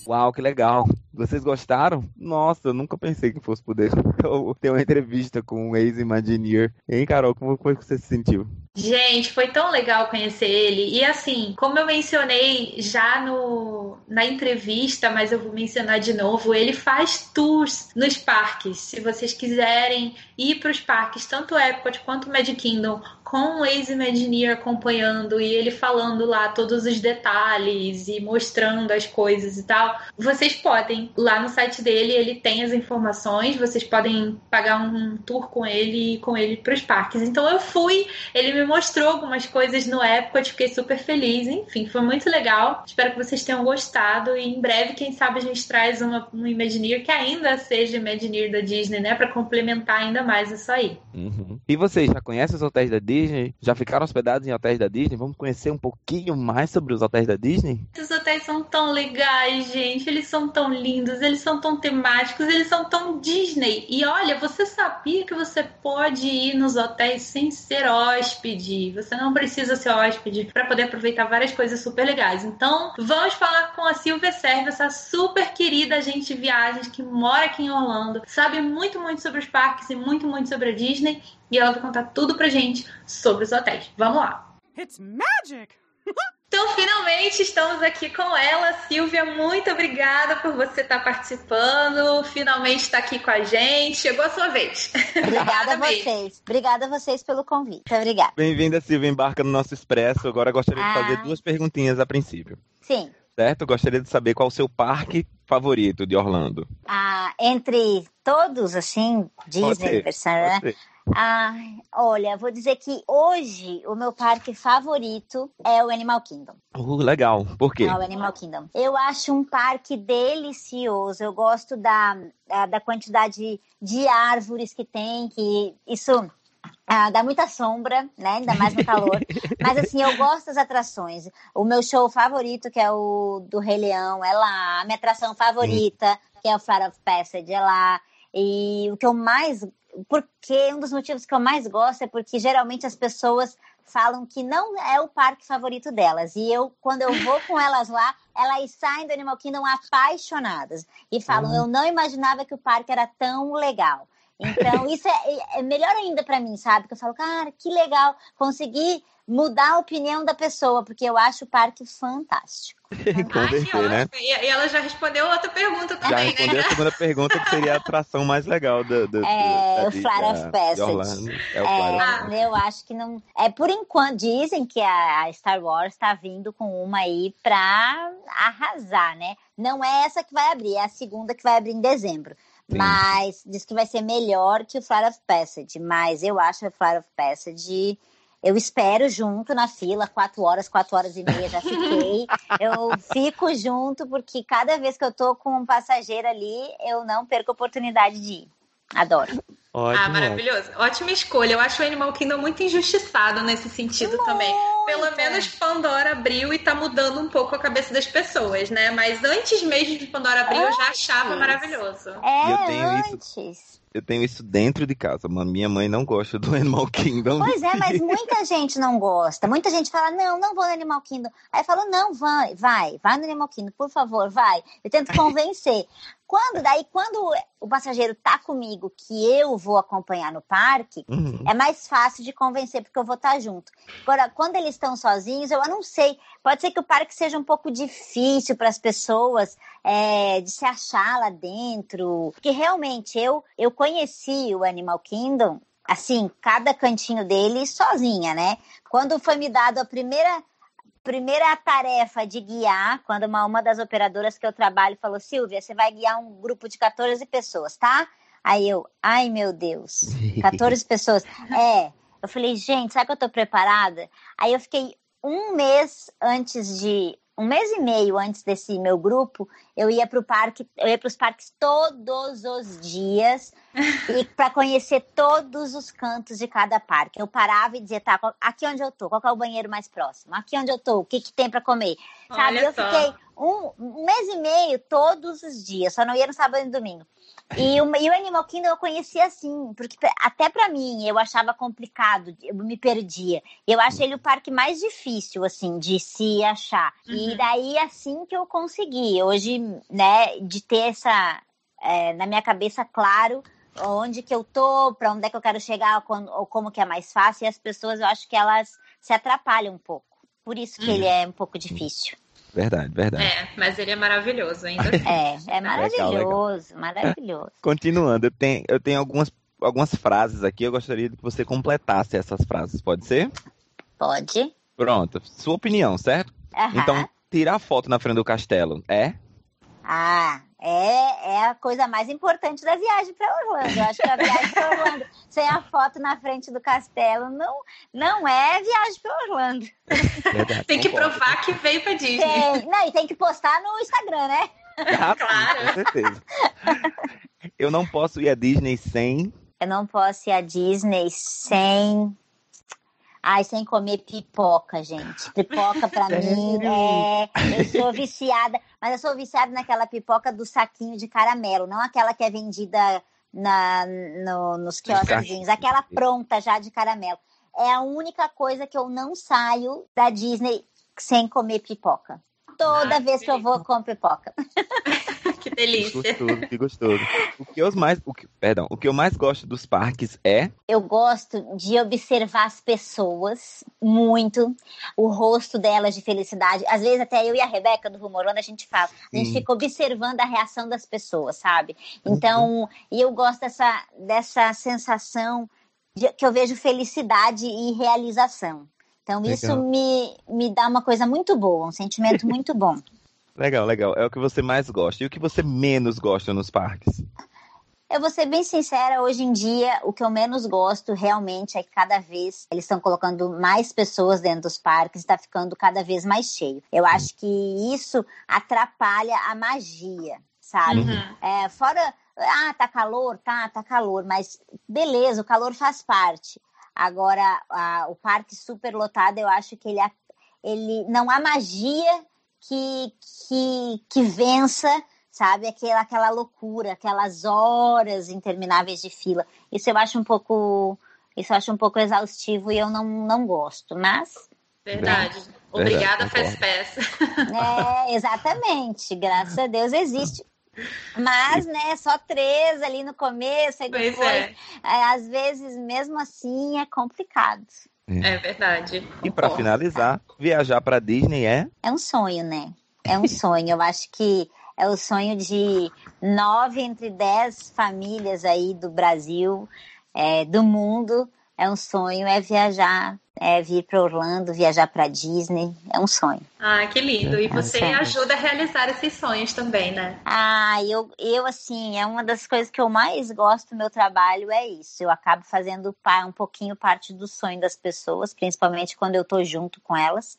S2: Uau, que legal. Vocês gostaram? Nossa, eu nunca pensei que fosse poder ter uma entrevista com um ex-Imagineer. Hein, Carol, como foi que você se sentiu?
S3: Gente, foi tão legal conhecer ele. E assim, como eu mencionei já no, na entrevista, mas eu vou mencionar de novo, ele faz tours nos parques. Se vocês quiserem ir para os parques, tanto Epcot quanto Magic Kingdom, com o ex-Imagineer acompanhando e ele falando lá todos os detalhes e mostrando as coisas e tal, vocês podem lá no site dele, ele tem as informações, vocês podem pagar um tour com ele com ele para os parques. Então eu fui, ele me mostrou algumas coisas no Epcot, fiquei super feliz. Enfim, foi muito legal. Espero que vocês tenham gostado e em breve, quem sabe, a gente traz uma, um Imagineer que ainda seja Imagineer da Disney, né? Para complementar ainda mais isso aí.
S2: Uhum. E vocês já conhecem os hotéis da Disney? Já ficaram hospedados em hotéis da Disney? Vamos conhecer um pouquinho mais sobre os hotéis da Disney?
S3: Os hotéis são tão legais, gente. Eles são tão lindos, eles são tão temáticos, eles são tão Disney. E olha, você sabia que você pode ir nos hotéis sem ser hóspede? Você não precisa ser hóspede para poder aproveitar várias coisas super legais. Então, vamos falar com a Silvia Serve, essa super querida agente de viagens que mora aqui em Orlando, sabe muito, muito sobre os parques e muito, muito sobre a Disney. E ela vai contar tudo pra gente sobre os hotéis. Vamos lá!
S4: It's magic!
S3: Então, finalmente estamos aqui com ela, Silvia. Muito obrigada por você estar participando. Finalmente está aqui com a gente. Chegou a sua vez.
S7: Obrigada a vocês. Obrigada a vocês pelo convite. Obrigada.
S2: Bem-vinda, Silvia. Embarca no nosso Expresso. Agora gostaria
S7: Ah.
S2: de fazer duas perguntinhas a princípio.
S7: Sim.
S2: Certo? Gostaria de saber qual o seu parque favorito de Orlando.
S7: Ah, entre todos, assim, Disney, Universal, né?
S2: ser.
S7: Ah, olha, vou dizer que hoje o meu parque favorito é o Animal Kingdom.
S2: Uh, legal. Por quê?
S7: É o Animal Kingdom. Eu acho um parque delicioso. Eu gosto da, da, da quantidade de árvores que tem, que isso ah, dá muita sombra, né? Ainda mais no calor. Mas assim, eu gosto das atrações. O meu show favorito, que é o do Rei Leão, é lá. A minha atração favorita, que é o Flight of Passage, é lá. E o que eu mais. Porque um dos motivos que eu mais gosto é porque geralmente as pessoas falam que não é o parque favorito delas. E eu, quando eu vou com elas lá, elas saem do Animal Kingdom apaixonadas. E falam, eu não imaginava que o parque era tão legal. Então, isso é, é melhor ainda pra mim, sabe? Que eu falo, cara, que legal conseguir mudar a opinião da pessoa, porque eu acho o parque fantástico.
S2: Converter, né?
S3: E e ela já respondeu outra pergunta
S2: Já
S3: também,
S2: respondeu
S3: né?
S2: a segunda pergunta, que seria a atração mais legal do, do,
S7: É,
S2: da
S7: o
S2: Disney,
S7: Flight of
S2: da-
S7: Passage.
S2: É o Flight of
S7: É, eu acho que não. É por enquanto dizem que a a Star Wars está vindo com uma aí pra arrasar, né? Não é essa que vai abrir, é a segunda que vai abrir em dezembro.
S2: Sim.
S7: Mas diz que vai ser melhor que o Flight of Passage. Mas eu acho o Flight of Passage. Eu espero junto na fila, quatro horas, quatro horas e meia já fiquei. eu fico junto, porque cada vez que eu tô com um passageiro ali, eu não perco a oportunidade de ir. Adoro.
S2: Ótimo,
S3: Ah, maravilhoso. Ótima escolha. Eu acho o Animal Kingdom muito injustiçado nesse sentido também. Pelo menos Pandora abriu e tá mudando um pouco a cabeça das pessoas, né? Mas antes mesmo de Pandora abrir, eu já achava
S7: Antes.
S3: maravilhoso.
S7: É,
S2: E eu tenho isso-
S7: antes.
S2: Eu tenho isso dentro de casa, minha mãe não gosta do Animal Kingdom.
S7: Pois é, mas muita gente não gosta. Muita gente fala, não, não vou no Animal Kingdom. Aí eu falo, não, vai, vai, vai no Animal Kingdom, por favor, vai. Eu tento convencer. Quando, daí, quando o passageiro tá comigo, que eu vou acompanhar no parque,
S2: Uhum.
S7: é mais fácil de convencer, porque eu vou estar junto. Agora, quando eles estão sozinhos, eu não sei. Pode ser que o parque seja um pouco difícil para as pessoas é, de se achar lá dentro. Porque realmente eu, eu conheci o Animal Kingdom, assim, cada cantinho dele sozinha, né? Quando foi me dado a primeira. Primeira tarefa de guiar, quando uma, uma das operadoras que eu trabalho falou: Silvia, você vai guiar um grupo de 14 pessoas, tá? Aí eu, ai meu Deus, 14 pessoas. É. Eu falei, gente, será que eu tô preparada? Aí eu fiquei um mês antes de. Um mês e meio antes desse meu grupo, eu ia pro parque, eu ia para os parques todos os dias e para conhecer todos os cantos de cada parque. Eu parava e dizia, tá, aqui onde eu tô, qual é o banheiro mais próximo? Aqui onde eu tô, o que que tem para comer? Sabe?
S3: Olha
S7: eu
S3: só.
S7: fiquei um, mês e meio todos os dias, só não ia no sábado e no domingo. E o, e o Animal Kingdom eu conhecia assim, porque até pra mim eu achava complicado, eu me perdia. Eu acho ele o parque mais difícil, assim, de se achar. E
S3: Uhum.
S7: daí, assim que eu consegui, hoje, né, de ter essa, é, na minha cabeça, claro, onde que eu tô, pra onde é que eu quero chegar, ou, quando- ou como que é mais fácil, e as pessoas, eu acho que elas se atrapalham um pouco. Por isso que
S3: Uhum.
S7: ele é um pouco difícil.
S2: Verdade, verdade.
S3: É, mas ele é maravilhoso ainda.
S7: É, é
S2: legal.
S7: maravilhoso, maravilhoso.
S2: Continuando, eu tenho, eu tenho algumas, algumas frases aqui, eu gostaria que você completasse essas frases, pode ser?
S7: Pode.
S2: Pronto, sua opinião, certo? Então, tirar foto na frente do castelo é?
S7: Ah, é, é a coisa mais importante da viagem para Orlando. Eu acho que a viagem para Orlando sem a foto na frente do castelo não, não é viagem para Orlando.
S2: Verdade,
S3: Tem que
S2: concordo.
S3: provar que veio pra Disney.
S7: Tem, não, e tem que postar no Instagram, né?
S2: Ah,
S3: Claro.
S2: Com certeza. Eu não posso ir à Disney sem.
S7: Eu não posso ir à Disney sem. Ai, sem comer pipoca, gente. Pipoca pra mim é. Eu sou viciada, mas eu sou viciada naquela pipoca do saquinho de caramelo, não aquela que é vendida na, no- nos quiosquezinhos, aquela pronta já de caramelo. É a única coisa que eu não saio da Disney sem comer pipoca. Toda
S3: Ai,
S7: vez
S3: que
S7: que eu vou, com pipoca.
S3: Que
S2: Que
S3: delícia.
S2: gostoso, que gostoso. O que eu mais, o que, perdão, o que eu mais gosto dos parques é
S7: Eu gosto de observar as pessoas muito, o rosto delas de felicidade. Às vezes, até eu e a Rebeca do Rumorando, a gente fala, a gente
S2: Sim.
S7: fica observando a reação das pessoas, sabe? Então, e eu gosto dessa, dessa sensação de, que eu vejo felicidade e realização. Então, isso
S2: Legal.
S7: me, me dá uma coisa muito boa, um sentimento muito bom.
S2: legal, legal. É o que você mais gosta. E o que você menos gosta nos parques?
S7: Eu vou ser bem sincera, hoje em dia o que eu menos gosto realmente é que cada vez eles estão colocando mais pessoas dentro dos parques, está ficando cada vez mais cheio. Eu acho que isso atrapalha a magia, sabe?
S3: Uhum.
S7: É, fora, ah, tá calor, tá, tá calor, mas beleza, o calor faz parte. Agora, a- o parque super lotado, eu acho que ele, ele não há magia que, que, que vença, sabe, aquela, aquela loucura, aquelas horas intermináveis de fila. Isso eu acho um pouco, isso eu acho um pouco exaustivo e eu não, não gosto, mas
S3: Verdade.
S2: Verdade,
S3: Obrigada,
S2: concordo.
S3: Fast Pass.
S7: É, exatamente. Graças a Deus existe. Mas, né, só três ali no começo, aí
S3: Pois
S7: depois,
S3: é,
S7: é, às vezes, mesmo assim, é complicado.
S3: é verdade.
S2: E para finalizar, viajar para Disney é
S7: É um sonho, né? É um sonho. Eu acho que é o sonho de nove entre dez famílias aí do Brasil, é, do mundo. É um sonho, é viajar, é vir para Orlando, viajar para Disney. É um sonho.
S3: Ah, que lindo. E você
S7: É.
S3: ajuda a realizar esses sonhos também, né?
S7: Ah, eu, eu assim, é uma das coisas que eu mais gosto do meu trabalho é isso. Eu acabo fazendo um pouquinho parte do sonho das pessoas, principalmente quando eu tô junto com elas,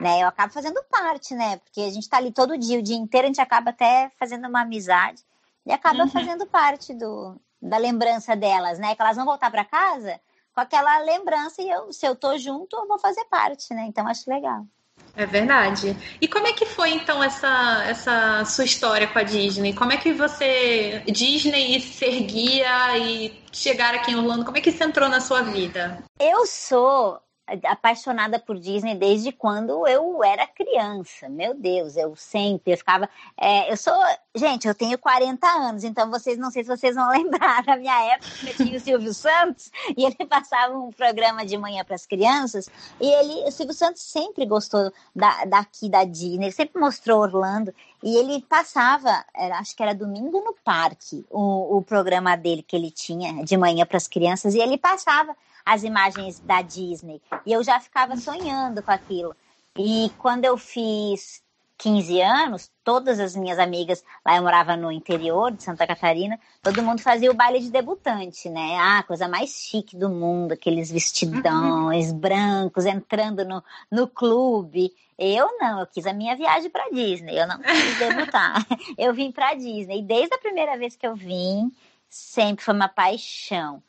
S7: né? Eu acabo fazendo parte, né? Porque a gente tá ali todo dia, o dia inteiro, a gente acaba até fazendo uma amizade e acaba
S3: Uhum.
S7: fazendo parte do, da lembrança delas, né? Que elas vão voltar para casa com aquela lembrança e eu, se eu tô junto, eu vou fazer parte, né? Então acho legal.
S3: É verdade. E como é que foi então essa, essa sua história com a Disney? Como é que você Disney e ser guia e chegar aqui em Orlando? Como é que isso entrou na sua vida?
S7: Eu sou apaixonada por Disney desde quando eu era criança. Meu Deus, eu sempre eu ficava. é, eu sou. Gente, eu tenho 40 anos, então vocês não sei se vocês vão lembrar. Na minha época, eu tinha o Silvio Santos e ele passava um programa de manhã para as crianças. E ele, o Silvio Santos sempre gostou da, daqui da Disney, ele sempre mostrou Orlando. E ele passava, era- acho que era domingo no parque, o, o programa dele que ele tinha de manhã para as crianças, e ele passava as imagens da Disney. E eu já ficava sonhando com aquilo. E quando eu fiz 15 anos, todas as minhas amigas, lá eu morava no interior de Santa Catarina, todo mundo fazia o baile de debutante, né? Ah, coisa mais chique do mundo, aqueles vestidões brancos entrando no, no clube. Eu não, eu quis a minha viagem para Disney, eu não quis debutar. Eu vim para Disney. E desde a primeira vez que eu vim, sempre foi uma paixão.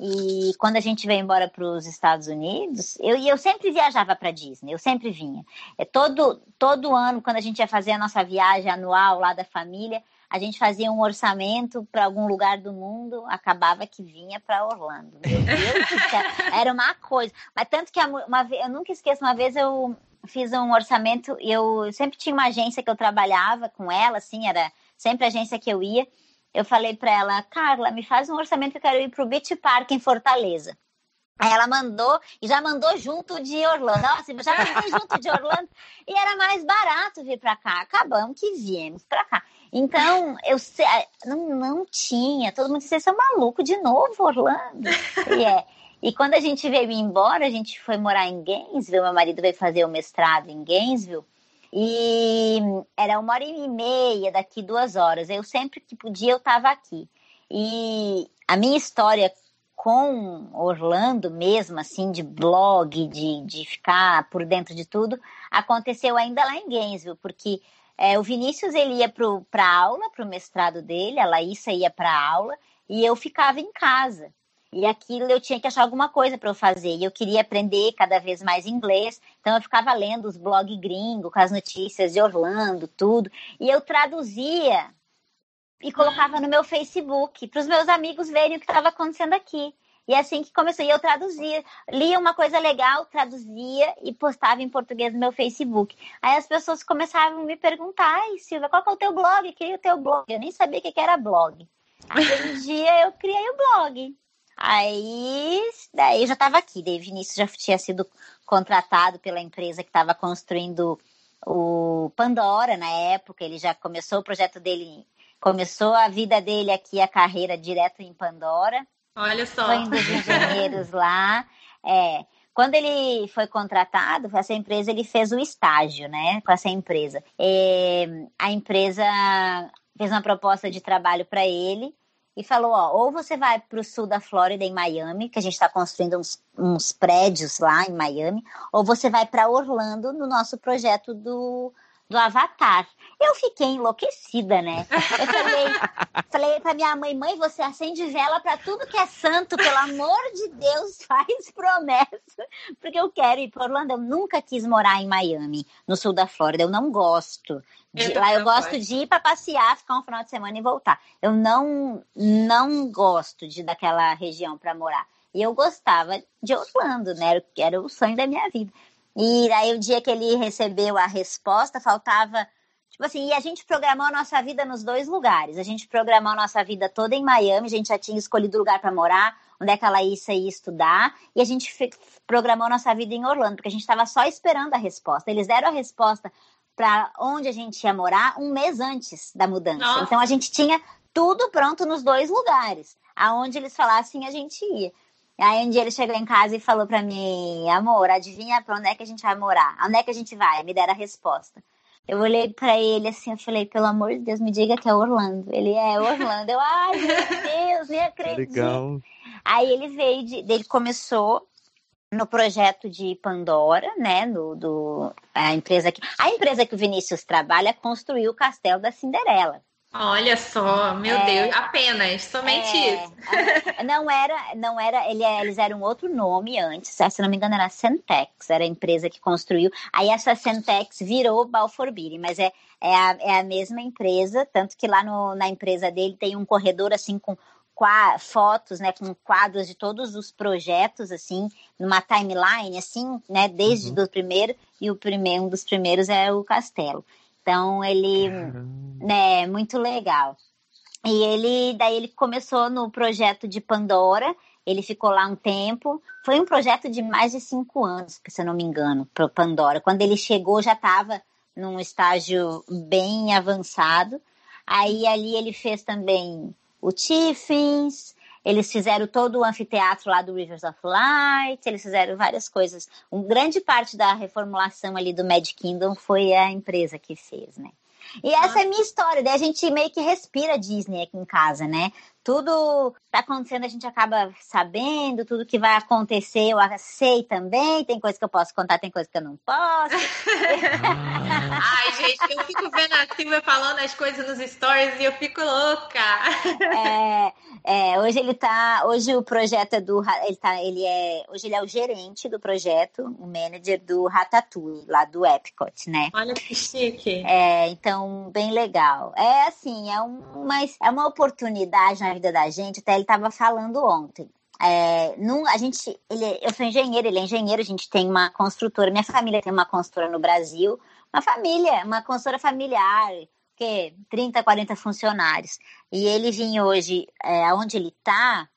S7: E quando a gente veio embora para os Estados Unidos, eu, e eu sempre viajava para Disney, eu sempre vinha. É todo, todo ano, quando a gente ia fazer a nossa viagem anual lá da família, a gente fazia um orçamento para algum lugar do mundo, acabava que vinha para Orlando. Meu Deus era uma coisa. Mas tanto que uma vez, eu nunca esqueço, uma vez eu fiz um orçamento, eu sempre tinha uma agência que eu trabalhava com ela, assim, era sempre a agência que eu ia eu falei para ela, Carla, me faz um orçamento que eu quero ir pro Beach Park em Fortaleza. Aí ela mandou e já mandou junto de Orlando. Nossa, já mandei junto de Orlando e era mais barato vir para cá. Acabamos que viemos para cá. Então, eu sei, não, não tinha. Todo mundo disse, vocês são malucos de novo, Orlando. E é. E quando a gente veio embora, a gente foi morar em Gainesville. Meu marido veio fazer o mestrado em Gainesville. E era uma hora e meia, daqui duas horas. Eu sempre que podia, eu estava aqui. E a minha história com Orlando mesmo, assim, de blog, de, de ficar por dentro de tudo, aconteceu ainda lá em Gainesville, porque é, o Vinícius ele ia para aula, para o mestrado dele, a Laísa ia para aula, e eu ficava em casa. E aquilo eu tinha que achar alguma coisa para eu fazer. E eu queria aprender cada vez mais inglês. Então eu ficava lendo os blogs gringos, com as notícias de Orlando, tudo. E eu traduzia e colocava no meu Facebook para os meus amigos verem o que estava acontecendo aqui. E é assim que começou. E eu traduzia, lia uma coisa legal, traduzia e postava em português no meu Facebook. Aí as pessoas começavam a me perguntar: ai, Silvia, qual que é o teu blog? Queria o teu blog. Eu nem sabia o que era blog. Aí um dia eu criei o blog. Aí, daí eu já estava aqui. Daí Vinícius já tinha sido contratado pela empresa que estava construindo o Pandora na época. Ele já começou o projeto dele, começou a vida dele aqui, a carreira direto em Pandora.
S3: Olha só.
S7: Foi um dos engenheiros lá. É, quando ele foi contratado, essa empresa ele fez o estágio, né, com essa empresa. É, a empresa fez uma proposta de trabalho para ele e falou: ó, ou você vai para o sul da Flórida, em Miami, que a gente está construindo uns, uns, prédios lá em Miami, ou você vai para Orlando no nosso projeto do, do Avatar. Eu fiquei enlouquecida, né? Eu falei, falei pra minha mãe, mãe, você acende vela para tudo que é santo, pelo amor de Deus, faz promessa, porque eu quero ir para Orlando. Eu nunca quis morar em Miami, no sul da Flórida, eu não gosto. De, eu lá eu gosto de ir para passear, ficar um final de semana e voltar. Eu não não gosto de daquela região para morar. E eu gostava de Orlando, né? Era o sonho da minha vida. E aí o dia que ele recebeu a resposta, faltava Tipo assim, e a gente programou a nossa vida nos dois lugares. A gente programou a nossa vida toda em Miami, a gente já tinha escolhido o lugar para morar, onde é que ela ia ia estudar, e a gente programou a nossa vida em Orlando, porque a gente estava só esperando a resposta. Eles deram a resposta para onde a gente ia morar um mês antes da mudança. Nossa. Então a gente tinha tudo pronto nos dois lugares. Aonde eles falassem, a gente ia. Aí um dia ele chegou em casa e falou para mim, amor, adivinha para onde é que a gente vai morar? Onde é que a gente vai? Me deram a resposta. Eu olhei para ele assim, eu falei, pelo amor de Deus, me diga que é Orlando. Ele é Orlando. Eu, ai, meu Deus, nem acredito. Legal. Aí ele veio, de, ele começou no projeto de Pandora, né, no, do, a empresa que a empresa que o Vinícius trabalha construiu o castelo da Cinderela.
S3: Olha só, meu é, Deus, apenas, somente é, isso.
S7: Não era, não era, ele, é, eles eram outro nome antes, se não me engano era Centex, era a empresa que construiu. Aí essa Centex virou Balfour Beatty, mas é, é, a, é a mesma empresa, tanto que lá no, na empresa dele tem um corredor assim com fotos, né, com quadros de todos os projetos, assim, numa timeline, assim, né, desde uhum. do primeiro, e o primeiro, um dos primeiros é o castelo. Então, ele, Caramba. né, muito legal. E ele, daí ele começou no projeto de Pandora, ele ficou lá um tempo, foi um projeto de mais de cinco anos, se eu não me engano, para Pandora. Quando ele chegou, já estava num estágio bem avançado, aí ali ele fez também o Tiffins, eles fizeram todo o anfiteatro lá do Rivers of Light, eles fizeram várias coisas. Um grande parte da reformulação ali do Mad Kingdom foi a empresa que fez, né? E essa é a minha história, daí a gente meio que respira Disney aqui em casa, né? Tudo tá acontecendo, a gente acaba sabendo, tudo que vai acontecer eu sei também, tem coisa que eu posso contar, tem coisa que eu não posso.
S3: Ai, gente, eu fico vendo a Silvia falando as coisas nos stories e eu fico louca.
S7: É, é, hoje ele tá, hoje o projeto é do, ele tá, ele é, hoje ele é o gerente do projeto, o manager do Ratatouille, lá do Epcot, né?
S3: Olha que chique.
S7: É, então, bem legal. É assim, é, uma, é uma oportunidade na vida da gente, até ele estava falando ontem. É, num, a gente, ele, eu sou engenheiro, ele é engenheiro, a gente tem uma construtora, minha família tem uma construtora no Brasil, uma família, uma construtora familiar, que 30, 40 funcionários. E ele vinha hoje, é, onde ele está,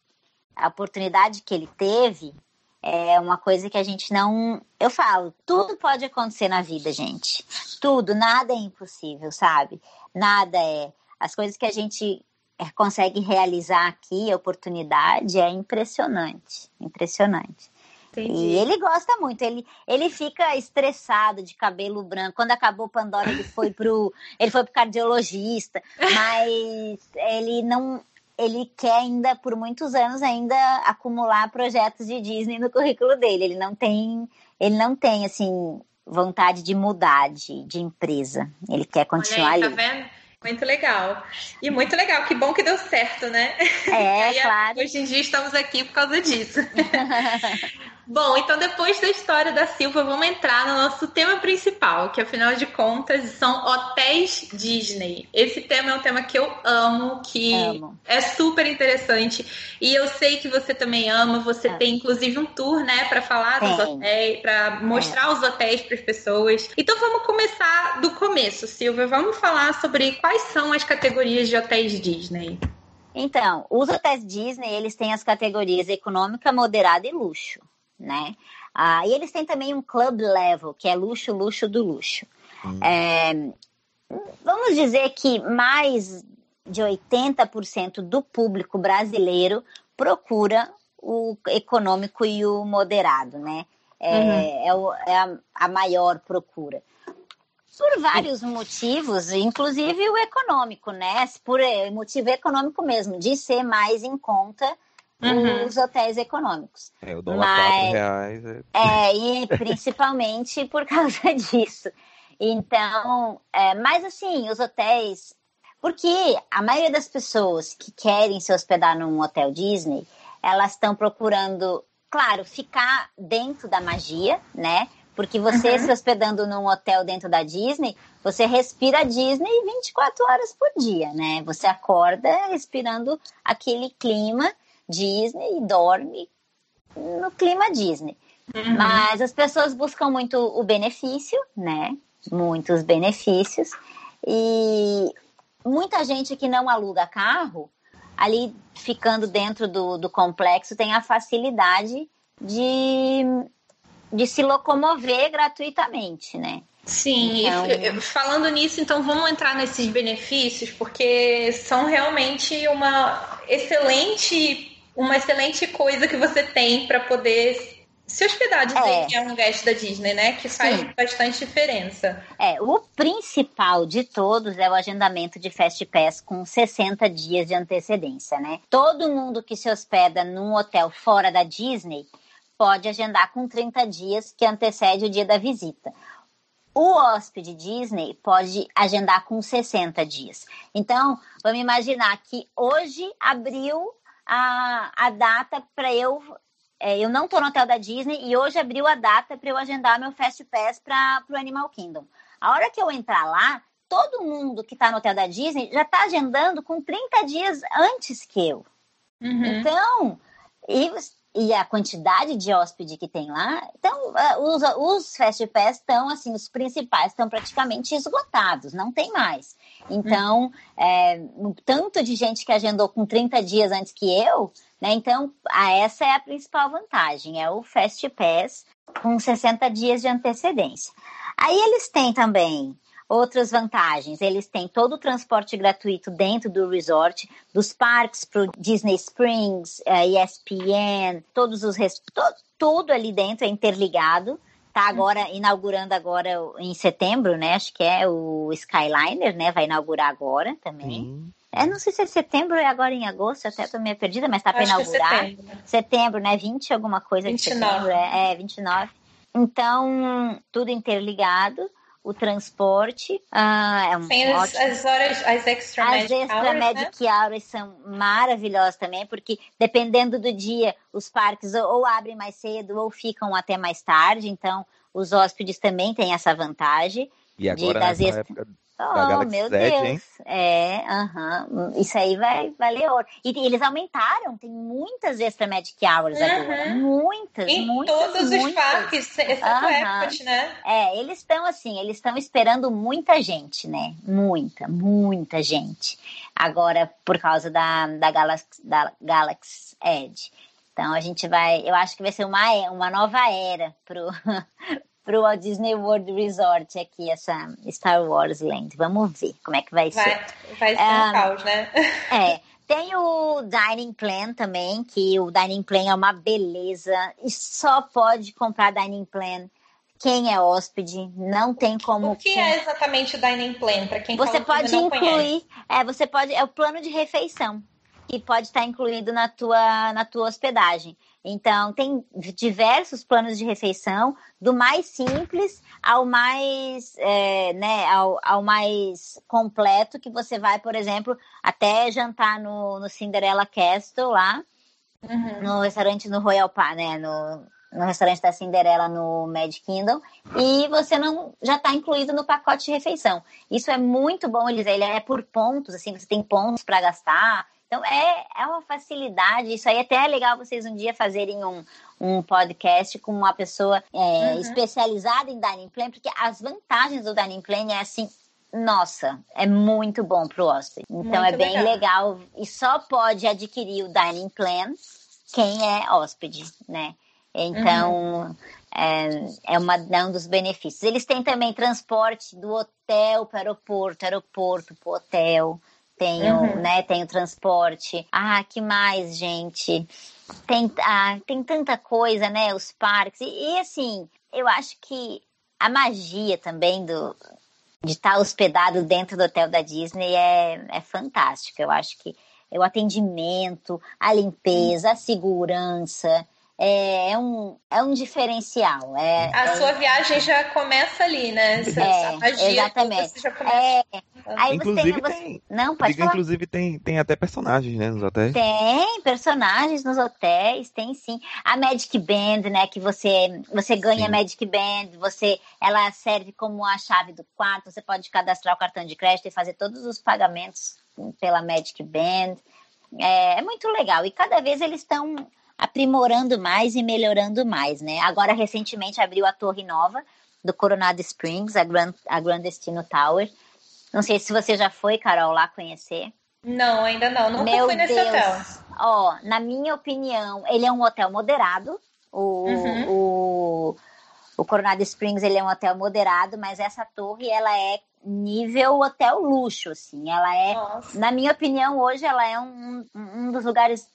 S7: a oportunidade que ele teve é uma coisa que a gente não. Eu falo, tudo pode acontecer na vida, gente. Tudo, nada é impossível, sabe? Nada é. As coisas que a gente é, consegue realizar aqui, a oportunidade, é impressionante, impressionante.
S3: Entendi.
S7: E ele gosta muito, ele, ele fica estressado de cabelo branco. Quando acabou Pandora, ele foi pro ele foi pro cardiologista, mas ele não ele quer ainda por muitos anos ainda acumular projetos de Disney no currículo dele. Ele não tem ele não tem assim vontade de mudar de, de empresa. Ele quer continuar
S3: Olha aí,
S7: ali.
S3: tá vendo? Muito legal. E muito legal, que bom que deu certo, né?
S7: É,
S3: aí,
S7: claro.
S3: Hoje em dia estamos aqui por causa disso. Bom, então depois da história da Silva, vamos entrar no nosso tema principal, que afinal de contas são hotéis Disney. Esse tema é um tema que eu amo, que
S7: Amo.
S3: é super interessante. E eu sei que você também ama. Você
S7: É.
S3: tem inclusive um tour, né, para falar dos
S7: Tem.
S3: hotéis, para mostrar os hotéis para as pessoas. Então vamos começar do começo, Silvia. Vamos falar sobre quais são as categorias de hotéis Disney.
S7: Então, os hotéis Disney, eles têm as categorias econômica, moderada e luxo, né? Ah, e eles têm também um club level, que é luxo, luxo do luxo. É, vamos dizer que mais de 80% do público brasileiro procura o econômico e o moderado, né? É, é o- é a, a maior procura. Por vários motivos, inclusive o econômico, né? Por eh, motivo econômico mesmo, de ser mais em conta
S3: Uhum.
S7: os hotéis econômicos.
S2: É, o dólar
S7: Mas-
S2: 4 reais. É...
S7: É, e principalmente por causa disso. Então, é, mas assim, os hotéis. Porque a maioria das pessoas que querem se hospedar num hotel Disney, elas estão procurando, claro, ficar dentro da magia, né? Porque você
S3: Uhum.
S7: se hospedando num hotel dentro da Disney, você respira Disney 24 horas por dia, né? Você acorda respirando aquele clima Disney e dorme no clima Disney.
S3: Uhum.
S7: Mas as pessoas buscam muito o benefício, né? Muitos benefícios. E muita gente que não aluga carro, ali ficando dentro do, do complexo, tem a facilidade de, de se locomover gratuitamente, né?
S3: Sim,
S7: Então-
S3: e falando nisso, então vamos entrar nesses benefícios, porque são realmente uma excelente, uma excelente coisa que você tem para poder se hospedar, dizer
S7: É.
S3: que é um guest da Disney, né? Que faz
S7: Sim.
S3: bastante diferença.
S7: É, o principal de todos é o agendamento de Fast Pass com 60 dias de antecedência, né? Todo mundo que se hospeda num hotel fora da Disney pode agendar com 30 dias que antecede o dia da visita. O hóspede Disney pode agendar com 60 dias. Então, vamos imaginar que hoje abriu a, a data para eu. é, eu não estou no hotel da Disney e hoje abriu a data para eu agendar meu Fast Pass para o Animal Kingdom. A hora que eu entrar lá, todo mundo que está no hotel da Disney já está agendando com 30 dias antes que eu.
S3: Uhum.
S7: Então, e, e a quantidade de hóspede que tem lá, então ah, os, os Fast Pass estão, assim, os principais estão praticamente esgotados, não tem mais. Então, é, o tanto de gente que agendou com 30 dias antes que eu, né? Então, a, essa é a principal vantagem, é o Fast Pass com 60 dias de antecedência. Aí eles têm também outras vantagens. Eles têm todo o transporte gratuito dentro do resort, dos parques para o Disney Springs, eh, ESPN, todos os tudo ali dentro é interligado. Tá agora inaugurando agora em setembro, né? Acho que é o Skyliner, né? Vai inaugurar agora também.
S2: Sim.
S7: É, não sei se é setembro ou é agora em agosto, até tô meio perdida, mas tá para
S3: é
S7: inaugurar
S3: setembro.
S7: setembro, né? 20 alguma coisa
S3: 29.
S7: de setembro, é, é 29. Então, tudo interligado, o transporte, ah, é um
S3: Tem as,
S7: ótimo.
S3: as horas, as extra
S7: As
S3: magic
S7: extra
S3: hours, né?
S7: hours são maravilhosas também, porque dependendo do dia, os parques ou, ou abrem mais cedo ou ficam até mais tarde, então os hóspedes também têm essa vantagem.
S2: E agora
S7: das
S2: nessa
S7: extra-
S2: época
S7: Oh,
S2: Galaxy
S7: meu
S2: Z,
S7: Deus.
S2: hein?
S7: É, aham. Isso aí vai valer ouro. E eles aumentaram, tem muitas extra magic hours agora. Muitas,
S3: Em
S7: muitas.
S3: todos os
S7: muitas.
S3: parques, exceto
S7: Aham.
S3: Epcot, né?
S7: É, eles estão assim, eles estão esperando muita gente, né? Muita, muita gente. Agora, por causa da, da, Galaxy, da Galaxy Edge. Então a gente vai, eu acho que vai ser uma, é- uma nova era pro, pro Walt Disney World Resort aqui, essa Star Wars Land. Vamos ver como é que vai, ser.
S3: Vai, vai ser
S7: Ah,
S3: um caos, né?
S7: É, Tem o Dining Plan também, que o Dining Plan é uma beleza e só pode comprar Dining Plan quem é hóspede, não tem como.
S3: O que é exatamente o Dining Plan para quem
S7: Você pode incluir,
S3: conhece?
S7: é, você pode é o plano de refeição que pode estar incluído na tua na tua hospedagem. Então tem diversos planos de refeição, do mais simples ao mais, é, né, ao, ao mais completo que você vai, por exemplo, até jantar no, no Cinderella Castle lá,
S3: Uhum.
S7: no restaurante no Royal Park, né, no, no restaurante da Cinderela no Magic Kingdom e você não já está incluído no pacote de refeição. Isso é muito bom, Elisa. Ele é por pontos, assim, você tem pontos para gastar. Então é, é uma facilidade. Isso aí até é legal vocês um dia fazerem um, um podcast com uma pessoa é,
S3: Uhum.
S7: especializada em dining plan, porque as vantagens do dining plan é assim. Nossa, é muito bom para o hóspede. Então
S3: Muito
S7: é bem
S3: legal.
S7: legal. E só pode adquirir o dining plan quem é hóspede, né? Então, é, é, uma, é um dos benefícios. Eles têm também transporte do hotel para o aeroporto, aeroporto para o hotel. Tem, o,
S3: Uhum.
S7: né, tem o transporte. Ah, que mais, gente? Tem, ah, tem tanta coisa, né? Os parques. E, e, assim, eu acho que a magia também do, de estar hospedado dentro do hotel da Disney é, é fantástico. Eu acho que é o atendimento, a limpeza, a segurança. É, é um, é um diferencial. É,
S3: A
S7: é-
S3: sua viagem já começa ali, né? Você,
S7: É,
S3: a magia
S7: exatamente.
S3: Você já começa.
S7: é, aí
S2: Inclusive
S7: você tem,
S2: tem.
S7: Não, pode
S2: Diga,
S7: falar.
S2: inclusive tem, tem até personagens, né, nos hotéis.
S7: Tem personagens nos hotéis, tem sim. A Magic Band, né, que você você ganha a
S2: Sim.
S7: Magic Band, você ela serve como a chave do quarto, você pode cadastrar o cartão de crédito e fazer todos os pagamentos pela Magic Band. É, é muito legal e cada vez eles estão aprimorando mais e melhorando mais, né? Agora recentemente abriu a torre nova do Coronado Springs, a Grand, a Grand Destino Tower. Não sei se você já foi, Carol, lá conhecer.
S3: Não, ainda não. Nunca
S7: Meu
S3: fui nesse
S7: Deus.
S3: hotel.
S7: Ó, na minha opinião, ele é um hotel moderado. O,
S3: Uhum.
S7: o, o Coronado Springs ele é um hotel moderado, mas essa torre ela é nível hotel luxo, assim. Ela é,
S3: Nossa.
S7: na minha opinião, hoje ela é um, um dos lugares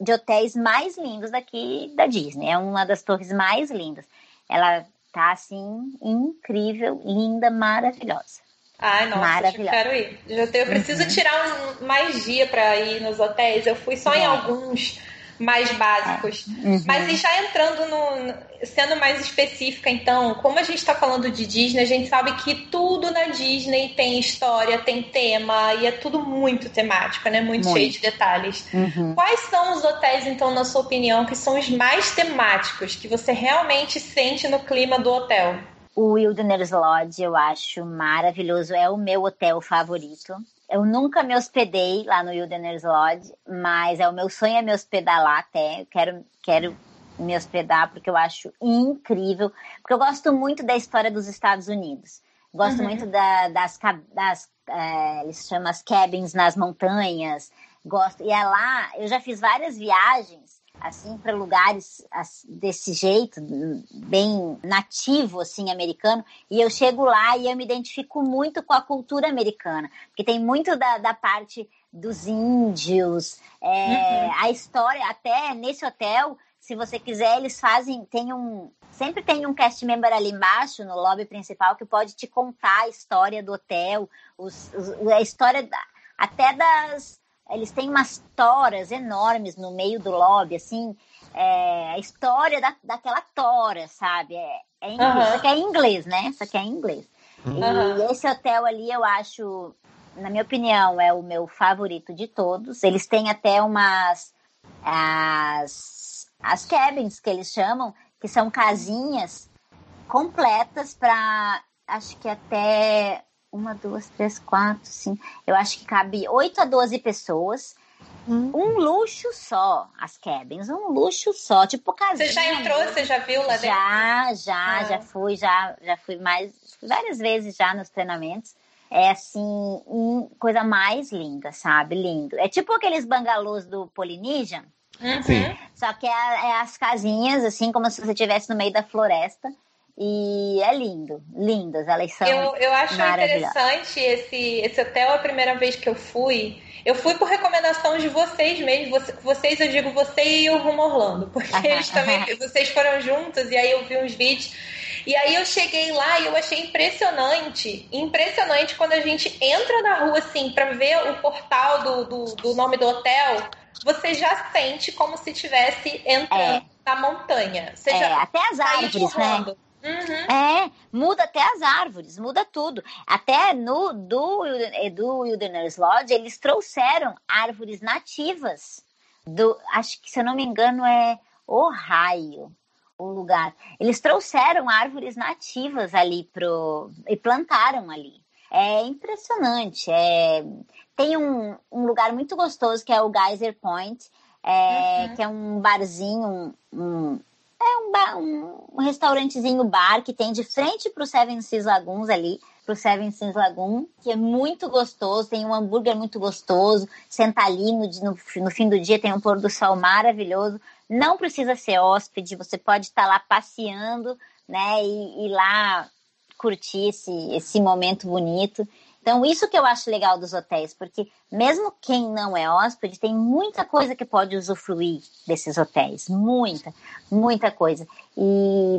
S7: de hotéis mais lindos daqui da Disney. É uma das torres mais lindas. Ela tá assim incrível, linda, maravilhosa.
S3: Ai, nossa, eu
S7: Maravilhosa.
S3: quero ir. Eu preciso tirar um, mais dia pra ir nos hotéis. Eu fui só em
S7: É.
S3: alguns mais básicos.
S7: Uhum.
S3: Mas e já entrando no. no- Sendo mais específica, então, como a gente está falando de Disney, a gente sabe que tudo na Disney tem história, tem tema, e é tudo muito temático, né? Muito,
S7: Muito.
S3: cheio de detalhes.
S7: Uhum.
S3: Quais são os hotéis, então, na sua opinião, que são os mais temáticos, que você realmente sente no clima do hotel?
S7: O Wilderness Lodge eu acho maravilhoso, é o meu hotel favorito. Eu nunca me hospedei lá no Wilderness Lodge, mas é o meu sonho é me hospedar lá até. Eu quero, quero me hospedar porque eu acho incrível, porque eu gosto muito da história dos Estados Unidos. Gosto
S3: Uhum.
S7: muito da- das, das é, eles chamam as cabins nas montanhas. Gosto e é lá. Eu já fiz várias viagens assim para lugares desse jeito bem nativo assim americano e eu chego lá e eu me identifico muito com a cultura americana porque tem muito da, da parte dos índios é, a história até nesse hotel se você quiser eles fazem tem um sempre tem um cast member ali embaixo no lobby principal que pode te contar a história do hotel os, os- a história da- até das eles têm umas toras enormes no meio do lobby, assim, é, a história da, daquela tora, sabe? É, é inglês,
S3: Aham.
S7: Só que é em inglês, né? Só que é em inglês.
S3: Aham.
S7: E esse hotel ali, eu acho, na minha opinião, é o meu favorito de todos. Eles têm até umas. As, as cabins que eles chamam, que são casinhas completas para acho que até uma, duas, três, quatro, cinco. Eu acho que cabe 8 a 12 pessoas. Um luxo só, as cabins, um luxo só, tipo casinha.
S3: Você já entrou? Você já viu lá dentro?
S7: Já, já,
S3: Ah.
S7: já fui, já, já fui mais, várias vezes já nos treinamentos. É assim, hum, coisa mais linda, sabe? Lindo. É tipo aqueles bangalôs do Polynesian,
S3: Uhum.
S2: Sim.
S7: só que é, é as casinhas, assim, como se você estivesse no meio da floresta. E é lindo, lindas, elas são
S3: Eu, eu acho interessante esse, esse hotel, a primeira vez que eu fui, Eu fui por recomendação de vocês mesmo. Vocês, eu digo você e o Rumo Orlando, porque eles também, vocês foram juntos e aí eu vi uns vídeos. E aí eu cheguei lá e eu achei impressionante, impressionante quando a gente entra na rua assim para ver o portal do, do, do, nome do hotel, você já sente como se tivesse entrando é. na montanha. Você
S7: é, até as árvores, né? Uhum. É, muda até as árvores, muda tudo. Até no do, do Wilderness Lodge, eles trouxeram árvores nativas. Do, acho que, se eu não me engano, é Ohio o lugar. Eles trouxeram árvores nativas ali pro e plantaram ali. É impressionante. É, tem um, um lugar muito gostoso que é o Geyser Point, é, uhum. que é um barzinho, um, um é um, bar, um, restaurantezinho bar que tem de frente para o Seven Seas Lagoons ali, para o Seven Seas Lagoon, que é muito gostoso, tem um hambúrguer muito gostoso, senta ali no, no, no fim do dia, tem um pôr do sol maravilhoso. Não precisa ser hóspede, você pode estar lá passeando, né, e ir lá curtir esse, esse momento bonito. Então, isso que eu acho legal dos hotéis, porque mesmo quem não é hóspede, tem muita coisa que pode usufruir desses hotéis. Muita, muita coisa. E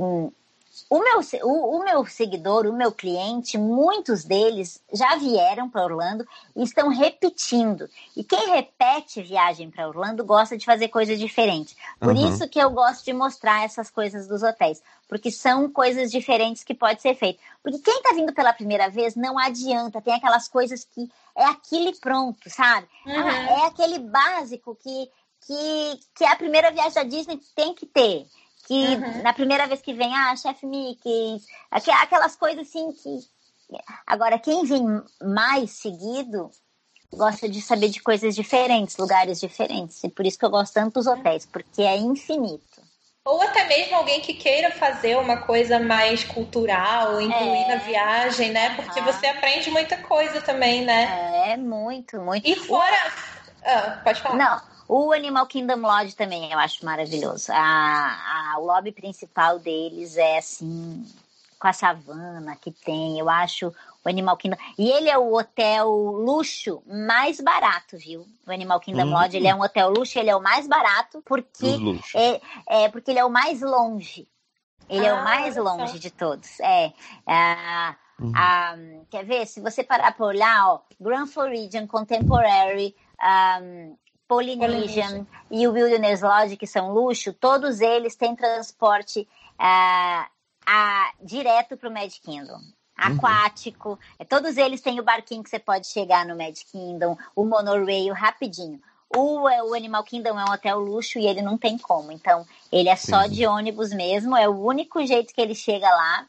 S7: o meu, o, o, meu seguidor, o meu cliente, muitos deles já vieram para Orlando e estão repetindo. E quem repete viagem para Orlando gosta de fazer coisas diferentes. Por uhum. isso que eu gosto de mostrar essas coisas dos hotéis, porque são coisas diferentes que pode ser feito. Porque quem está vindo pela primeira vez não adianta, tem aquelas coisas que é aquilo e pronto, sabe? Uhum. É aquele básico que, que, que a primeira viagem da Disney tem que ter que uhum. na primeira vez que vem, ah, chefe Mickey, aquelas coisas assim que. Agora, quem vem mais seguido gosta de saber de coisas diferentes, lugares diferentes. E por isso que eu gosto tanto dos hotéis, porque é infinito.
S3: Ou até mesmo alguém que queira fazer uma coisa mais cultural, incluir é. na viagem, né? Porque uhum. você aprende muita coisa também,
S7: né? É, muito, muito.
S3: E fora. Ah, pode falar.
S7: Não. O Animal Kingdom Lodge também eu acho maravilhoso. A, a, o lobby principal deles é assim, com a savana que tem. Eu acho o Animal Kingdom. E ele é o hotel luxo mais barato, viu? O Animal Kingdom hum. Lodge, ele é um hotel luxo, ele é o mais barato porque é, é porque ele é o mais longe. Ele ah, é o ah, mais longe de todos. É. é uhum. quer ver? Se você parar para olhar, ó, Grand Floridian Contemporary, um, Polynesian e o Wilderness Lodge, que são luxo, todos eles têm transporte uh, uh, direto para o Mad Kingdom. Aquático, uhum. todos eles têm o barquinho que você pode chegar no Mad Kingdom, o monorail rapidinho. O, é, o Animal Kingdom é um hotel luxo e ele não tem como. Então, ele é só Sim. de ônibus mesmo, é o único jeito que ele chega lá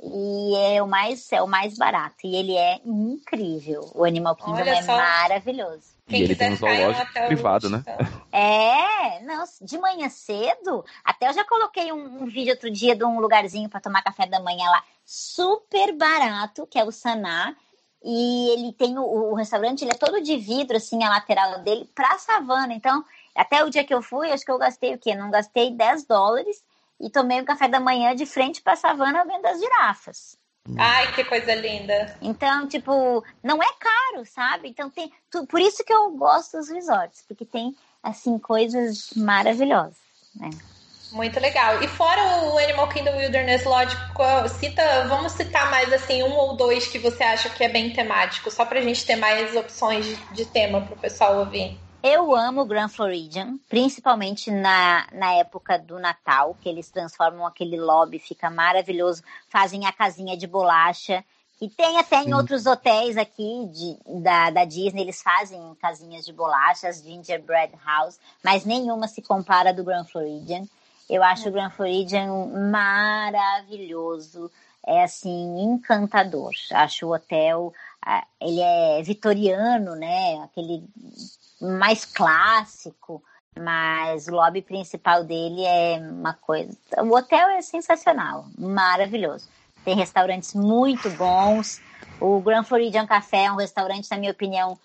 S7: e é o mais é o mais barato e ele é incrível. O Animal Kingdom Olha é só. maravilhoso.
S2: Quem e ele tem um zoológico privado, né?
S7: É, não, de manhã cedo, até eu já coloquei um, um vídeo outro dia de um lugarzinho para tomar café da manhã lá, super barato, que é o Saná. E ele tem o, o, restaurante, ele é todo de vidro, assim, a lateral dele, pra savana. Então, até o dia que eu fui, acho que eu gastei o quê? Não gastei 10 dólares e tomei o café da manhã de frente para a savana vendo as girafas.
S3: Ai, que coisa linda.
S7: Então, tipo, não é caro, sabe? Então tem. Tu, por isso que eu gosto dos resorts, porque tem, assim, coisas maravilhosas, né?
S3: Muito legal. E fora o Animal Kingdom Wilderness Lodge, cita, vamos citar mais assim um ou dois que você acha que é bem temático, só pra gente ter mais opções de, de tema pro pessoal ouvir.
S7: Eu amo o Grand Floridian, principalmente na, na época do Natal, que eles transformam aquele lobby, fica maravilhoso, fazem a casinha de bolacha, que tem até em outros hotéis aqui de, da, da Disney, eles fazem casinhas de bolachas, gingerbread house, mas nenhuma se compara do Grand Floridian. Eu acho o Grand Floridian maravilhoso, é assim, encantador. Acho o hotel, ele é vitoriano, né? Aquele mais clássico, mas o lobby principal dele é uma coisa. O hotel é sensacional, maravilhoso. Tem restaurantes muito bons. O Grand Floridian Café é um restaurante, na minha opinião,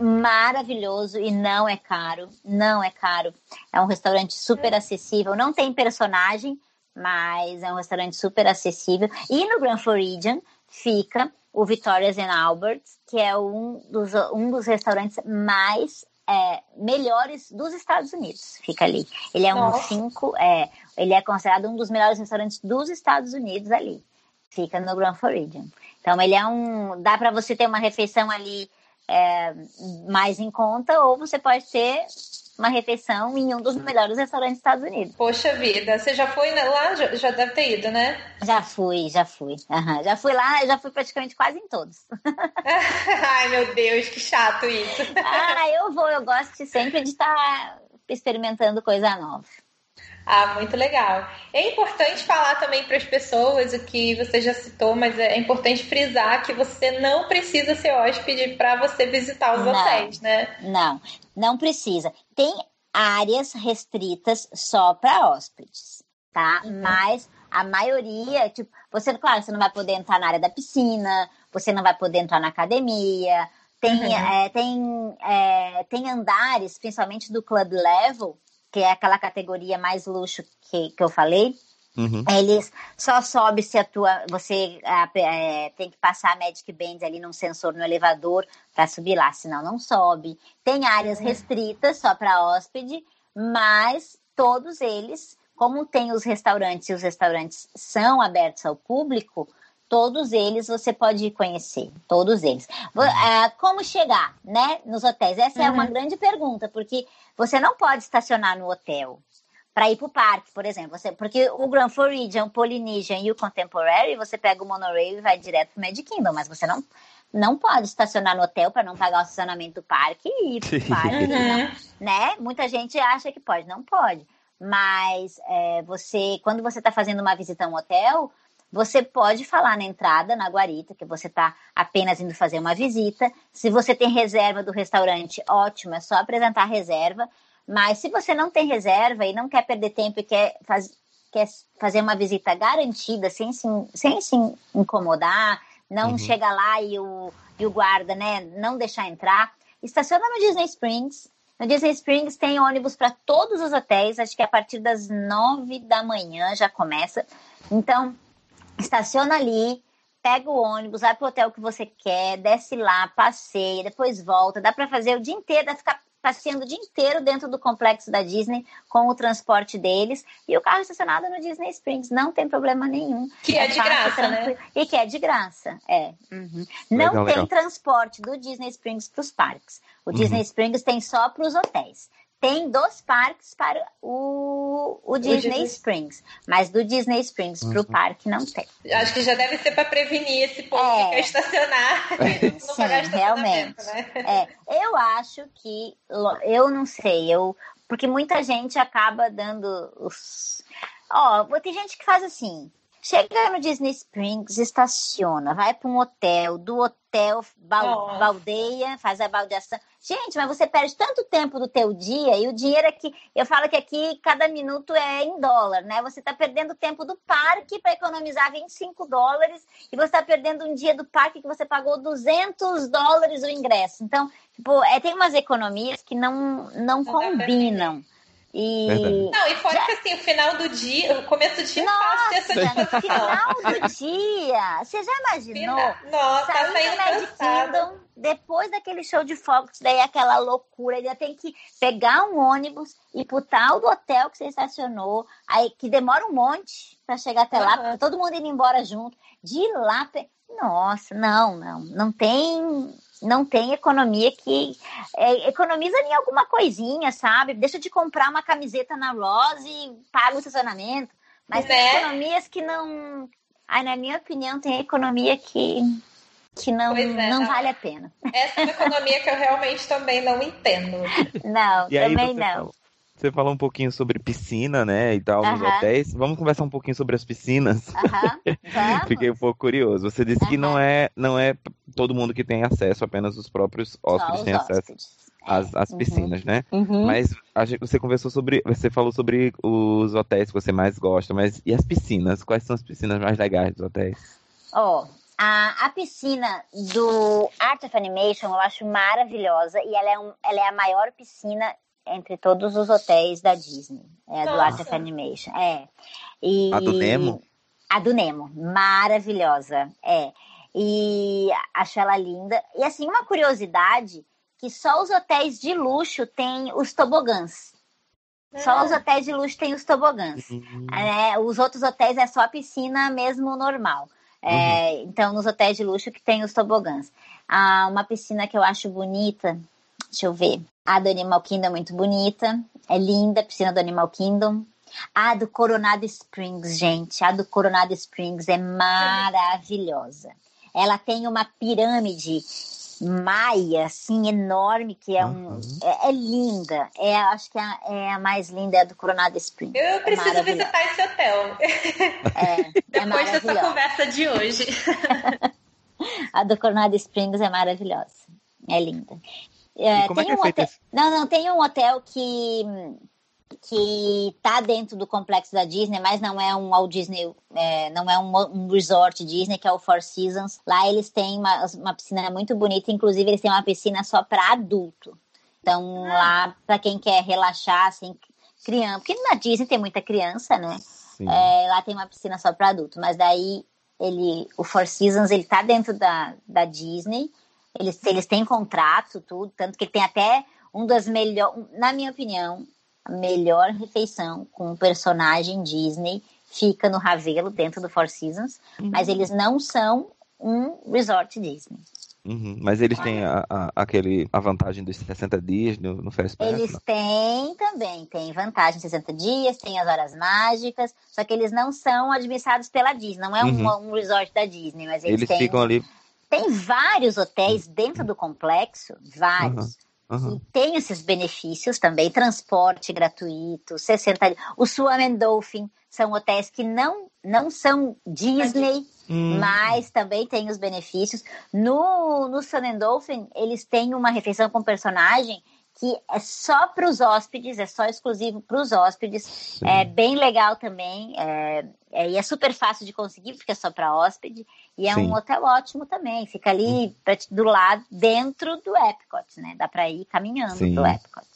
S7: maravilhoso e não é caro. Não é caro. É um restaurante super acessível. Não tem personagem, mas é um restaurante super acessível. E no Grand Floridian fica o Victoria's and Albert, que é um dos, um dos restaurantes mais é, melhores dos Estados Unidos. Fica ali. Ele é um cinco, é, ele é considerado um dos melhores restaurantes dos Estados Unidos ali. Fica no Grand Floridian. Então ele é um, dá para você ter uma refeição ali é, mais em conta, ou você pode ter uma refeição em um dos melhores restaurantes dos Estados Unidos.
S3: Poxa vida, você já foi lá? Já, já deve ter ido, né?
S7: Já fui, já fui. Uhum. Já fui lá, já fui praticamente quase em todos.
S3: Ai, meu Deus, que chato isso.
S7: ah, eu vou, eu gosto sempre de estar experimentando coisa nova.
S3: Ah, muito legal. É importante falar também para as pessoas o que você já citou, mas é importante frisar que você não precisa ser hóspede para você visitar os
S7: não,
S3: hotéis, né?
S7: Não, não precisa. Tem áreas restritas só para hóspedes, tá? Uhum. Mas a maioria, tipo, você, claro, você não vai poder entrar na área da piscina, você não vai poder entrar na academia. Tem, uhum. é, tem, é, tem andares, principalmente do club level, que é aquela categoria mais luxo que, que eu falei, uhum. eles só sobe se a tua. Você é, tem que passar a Magic Band ali num sensor no elevador para subir lá, senão não sobe. Tem áreas uhum. restritas só para hóspede, mas todos eles, como tem os restaurantes e os restaurantes são abertos ao público, todos eles você pode conhecer, todos eles. Uh, como chegar, né, nos hotéis? Essa uhum. é uma uhum. grande pergunta, porque você não pode estacionar no hotel para ir para o parque, por exemplo. Você, porque o Grand Floridian, o Polynesian e o Contemporary, você pega o monorail e vai direto para o Magic Kingdom, mas você não não pode estacionar no hotel para não pagar o estacionamento do parque e ir pro parque, não, né? Muita gente acha que pode, não pode. Mas é, você, quando você está fazendo uma visita a um hotel, você pode falar na entrada, na guarita, que você está apenas indo fazer uma visita. Se você tem reserva do restaurante, ótimo, é só apresentar a reserva. Mas se você não tem reserva e não quer perder tempo e quer, faz, quer fazer uma visita garantida, sem se, sem se incomodar, não uhum. chega lá e o, e o guarda né, não deixar entrar, estaciona no Disney Springs. No Disney Springs tem ônibus para todos os hotéis, acho que a partir das nove da manhã já começa. Então, estaciona ali, pega o ônibus, vai pro hotel que você quer, desce lá, passeia, depois volta. Dá para fazer o dia inteiro, dá pra ficar passeando o dia inteiro dentro do complexo da Disney com o transporte deles e o carro estacionado no Disney Springs, não tem problema nenhum.
S3: Que é, é de graça, né?
S7: E que é de graça, é. Uhum. Não legal, tem legal. transporte do Disney Springs para os parques. O uhum. Disney Springs tem só para os hotéis tem dos parques para o, o, Disney, Disney, Springs, mas do Disney Springs uhum. para o parque não tem.
S3: Acho que já deve ser para prevenir esse povo é. que quer estacionar.
S7: Sim, realmente. Né? É, eu acho que, eu não sei, eu porque muita gente acaba dando os. Ó, oh, tem gente que faz assim, Chega no Disney Springs, estaciona, vai para um hotel, do hotel bal baldeia, faz a baldeação. Gente, mas você perde tanto tempo do teu dia e o dinheiro aqui, eu falo que aqui cada minuto é em dólar, né? Você está perdendo tempo do parque para economizar 25 dólares e você está perdendo um dia do parque que você pagou 200 dólares o ingresso. Então, tipo, é, tem umas economias que não, não, não combinam. E...
S3: Não, e fora já... que assim, o final do dia, o começo do dia
S7: Nossa,
S3: é fácil essa
S7: disposição. final do dia, você já imaginou?
S3: Nossa, tá saindo cansado.
S7: depois daquele show de fogos, daí aquela loucura, ainda tem que pegar um ônibus e pro tal do hotel que você estacionou, aí que demora um monte para chegar até lá, uhum. todo mundo indo embora junto. De lá, nossa, não, não, não tem não tem economia que é, economiza em alguma coisinha, sabe? Deixa de comprar uma camiseta na Rose e paga o estacionamento. Mas né? tem economias que não. Ai, na minha opinião, tem economia que, que não, é, não vale a pena.
S3: Essa é uma economia que eu realmente também não entendo.
S7: Não, e também não.
S2: Falou, você falou um pouquinho sobre piscina, né, e tal, uh -huh. nos hotéis. Vamos conversar um pouquinho sobre as piscinas? Uh -huh. Fiquei um pouco curioso. Você disse uh -huh. que não é, não é todo mundo que tem acesso, apenas os próprios hóspedes têm acesso às, às uhum. piscinas, né? Uhum. Mas gente, você conversou sobre, você falou sobre os hotéis que você mais gosta, mas e as piscinas? Quais são as piscinas mais legais dos hotéis?
S7: Ó, oh, a, a piscina do Art of Animation eu acho maravilhosa e ela é, um, ela é a maior piscina entre todos os hotéis da Disney. É a Nossa. do Art of Animation. É.
S2: E... A do Nemo?
S7: A do Nemo. Maravilhosa. É. e acho ela linda. E assim, uma curiosidade que só os hotéis de luxo têm os tobogãs. Só os hotéis de luxo têm os tobogãs.
S2: Uhum.
S7: É, os outros hotéis é só a piscina mesmo normal. É, Então, nos hotéis de luxo que tem os tobogãs. Ah, uma piscina que eu acho bonita, deixa eu ver. A do Animal Kingdom é muito bonita. É linda a piscina do Animal Kingdom. A do Coronado Springs, gente. A do Coronado Springs é maravilhosa. Ela tem uma pirâmide maia, assim, enorme, que é um.
S2: Uhum.
S7: É, é linda. É, acho que é, a- é a mais linda é a do Coronado Springs.
S3: Eu
S7: É
S3: preciso
S7: maravilhosa.
S3: visitar esse hotel.
S7: É, é
S3: Depois dessa conversa de hoje.
S7: A do Coronado Springs é maravilhosa. É linda. É,
S2: é
S7: tem
S2: é
S7: um hotel...
S2: esse-
S7: Não, não, tem um hotel que que tá dentro do complexo da Disney, mas não é um Walt Disney, é, não é um, um resort Disney, que é o Four Seasons. Lá eles têm uma, uma piscina muito bonita, inclusive eles têm uma piscina só para adulto. Então lá para quem quer relaxar, assim, criança, porque na Disney tem muita criança, né? É, lá tem uma piscina só para adulto, mas daí ele, o Four Seasons, ele tá dentro da, da Disney. Eles, eles têm contrato, tudo, tanto que ele tem até um das melhores, na minha opinião, a melhor refeição com um personagem Disney fica no Ravelo, dentro do Four Seasons, mas eles não são um resort Disney.
S2: Uhum. Mas eles têm a, a, aquele, a vantagem dos 60 dias no, no Fast Pass,
S7: Eles
S2: não?
S7: têm também, tem vantagem 60 dias, tem as horas mágicas, só que eles não são administrados pela Disney, não é um,
S2: Uhum.
S7: um resort da Disney, mas eles,
S2: Eles
S7: têm,
S2: ficam ali.
S7: Tem vários hotéis dentro do complexo, vários.
S2: Uhum.
S7: E tem esses benefícios também, transporte gratuito, 60 dias. O Swam and Dolphin são hotéis que não, não são Disney,
S2: Hum.
S7: mas também tem os benefícios. No, no Sun and Dolphin, eles têm uma refeição com personagem que é só para os hóspedes, é só exclusivo para os hóspedes. É bem legal também. É, é- e é super fácil de conseguir, porque é só para hóspede. E é
S2: Sim.
S7: um hotel ótimo também. Fica ali pra- do lado, dentro do Epcot, né? Dá para ir caminhando
S2: Sim.
S7: do Epcot.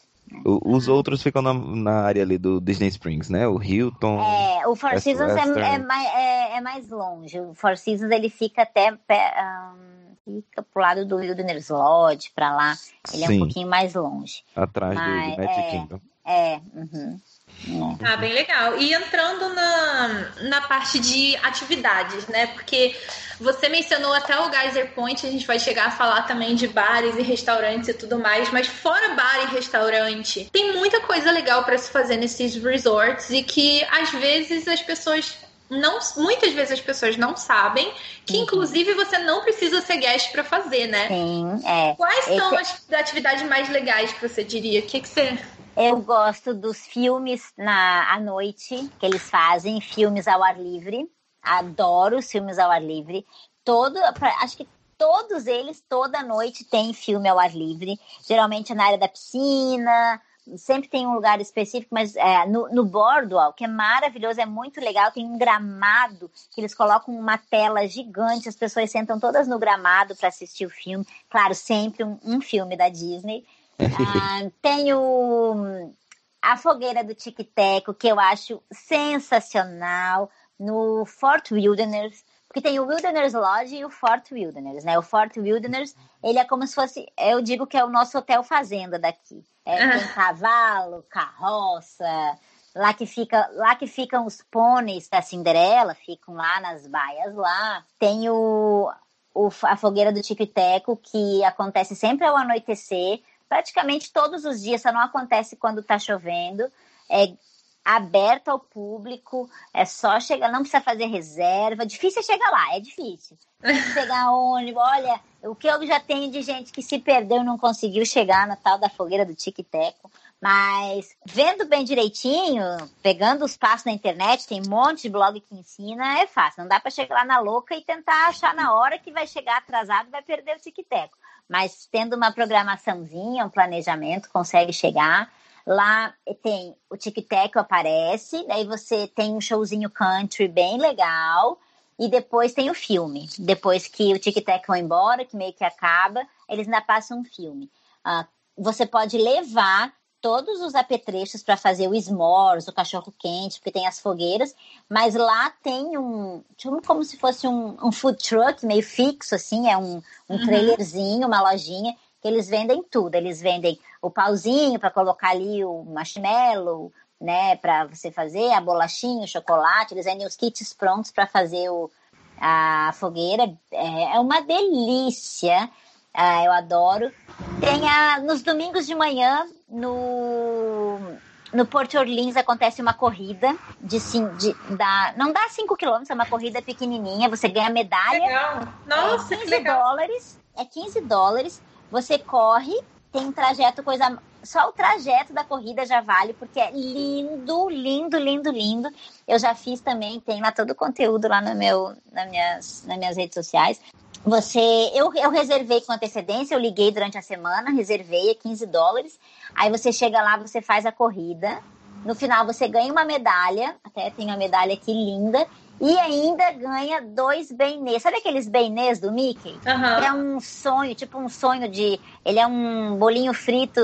S2: O- Os outros ficam na, na área ali do Disney Springs, né? O Hilton.
S7: É, o Four Seasons é, é mais, é, é mais longe. O Four Seasons ele fica até ahn, fica pro lado do Wilderness Lodge, pra lá. Ele é
S2: Sim.
S7: um pouquinho mais longe.
S2: Atrás do,
S7: Mas,
S2: do Magic
S7: é.
S2: Kingdom.
S7: É, uhum. É.
S3: Ah, bem legal. E entrando na, na parte de atividades, né? Porque você mencionou até o Geyser Point, a gente vai chegar a falar também de bares e restaurantes e tudo mais, mas fora bar e restaurante, tem muita coisa legal para se fazer nesses resorts e que às vezes as pessoas não, muitas vezes as pessoas não sabem que inclusive você não precisa ser guest para fazer, né?
S7: Sim, é.
S3: Quais são
S7: Esse-
S3: as atividades mais legais que você diria? O que, que você
S7: Eu gosto dos filmes na, à noite que eles fazem, filmes ao ar livre. Adoro os filmes ao ar livre. Todo, acho que todos eles, toda noite, tem filme ao ar livre. Geralmente é na área da piscina, sempre tem um lugar específico, mas é, no, no Boardwalk, que é maravilhoso, é muito legal. Tem um gramado que eles colocam uma tela gigante, as pessoas sentam todas no gramado para assistir o filme. Claro, sempre um, um filme da Disney. Ah, tem o, a fogueira do Tic Teco, que eu acho sensacional, no Fort Wilderness, porque tem o Wilderness Lodge e o Fort Wilderness, né? O Fort Wilderness, ele é como se fosse, eu digo que é o nosso hotel fazenda daqui. É, tem cavalo, carroça, lá que fica, lá que ficam os pôneis da Cinderela, ficam lá nas baias lá. Tem o, o- a fogueira do Tico-Teco, que acontece sempre ao anoitecer, praticamente todos os dias, só não acontece quando está chovendo. É aberto ao público, é só chegar, não precisa fazer reserva. Difícil é chegar lá, é difícil. Tem que pegar ônibus. Olha, o que eu já tenho de gente que se perdeu e não conseguiu chegar na tal da fogueira do Tic-Teco. Mas vendo bem direitinho, pegando os passos na internet, tem um monte de blog que ensina, é fácil. Não dá para chegar lá na louca e tentar achar na hora que vai chegar atrasado e vai perder o tic-teco. Mas tendo uma programaçãozinha, um planejamento, consegue chegar. Lá tem o tic-teco aparece, daí você tem um showzinho country bem legal. E depois tem o filme. Depois que o tic-tac vai embora, que meio que acaba, eles ainda passam um filme. Ah, você pode levar todos os apetrechos para fazer o s'mores, o cachorro quente, porque tem as fogueiras, mas lá tem um, tipo como se fosse um, um food truck meio fixo, assim, é um, um uhum. trailerzinho, uma lojinha, que eles vendem tudo. Eles vendem o pauzinho para colocar ali o marshmallow, né, para você fazer, a bolachinha, o chocolate, eles vendem os kits prontos para fazer o, a fogueira. É, é uma delícia. Ah, eu adoro. Tem a, nos domingos de manhã, no, no Porto Orleans, acontece uma corrida de, de da, não dá 5 quilômetros, é uma corrida pequenininha. Você ganha medalha.
S3: Legal. Nossa,
S7: é 15
S3: legal.
S7: dólares. É 15 dólares. Você corre, tem um trajeto, coisa. Só o trajeto da corrida já vale, porque é lindo, lindo, lindo, lindo. Eu já fiz também, tem lá todo o conteúdo lá no meu, nas, minhas, nas minhas redes sociais. Você, eu, eu reservei com antecedência, eu liguei durante a semana, reservei a 15 dólares. Aí você chega lá, você faz a corrida. No final você ganha uma medalha, até tem uma medalha aqui linda, e ainda ganha dois beinês. Sabe aqueles beinês do Mickey?
S3: Uhum.
S7: É um sonho, tipo um sonho de. Ele é um bolinho frito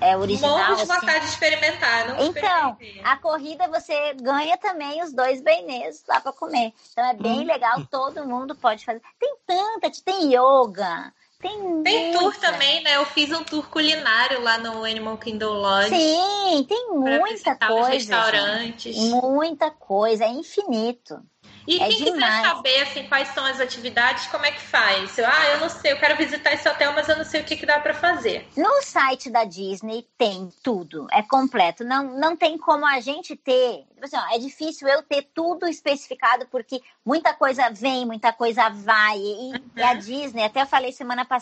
S7: é, original.
S3: Morro de
S7: assim.
S3: vontade de experimentar, não
S7: Então, a corrida você ganha também os dois beinês lá para comer. Então é bem
S3: Hum.
S7: legal, todo mundo pode fazer. Tem tanta, tem yoga, tem.
S3: Tem tour também, né? Eu fiz um tour culinário lá no Animal Kingdom Lodge.
S7: Sim, tem muita coisa.
S3: restaurantes.
S7: gente. Muita coisa, é infinito.
S3: E
S7: É
S3: quem quiser
S7: demais.
S3: saber assim, quais são as atividades, como é que faz? Eu, ah, eu não sei, eu quero visitar esse hotel, mas eu não sei o que, que dá pra fazer.
S7: No site da Disney tem tudo, é completo. Não, não tem como a gente ter. tipo Assim, ó, é difícil eu ter tudo especificado, porque muita coisa vem, muita coisa vai. E, e a Disney, até eu falei semana passada,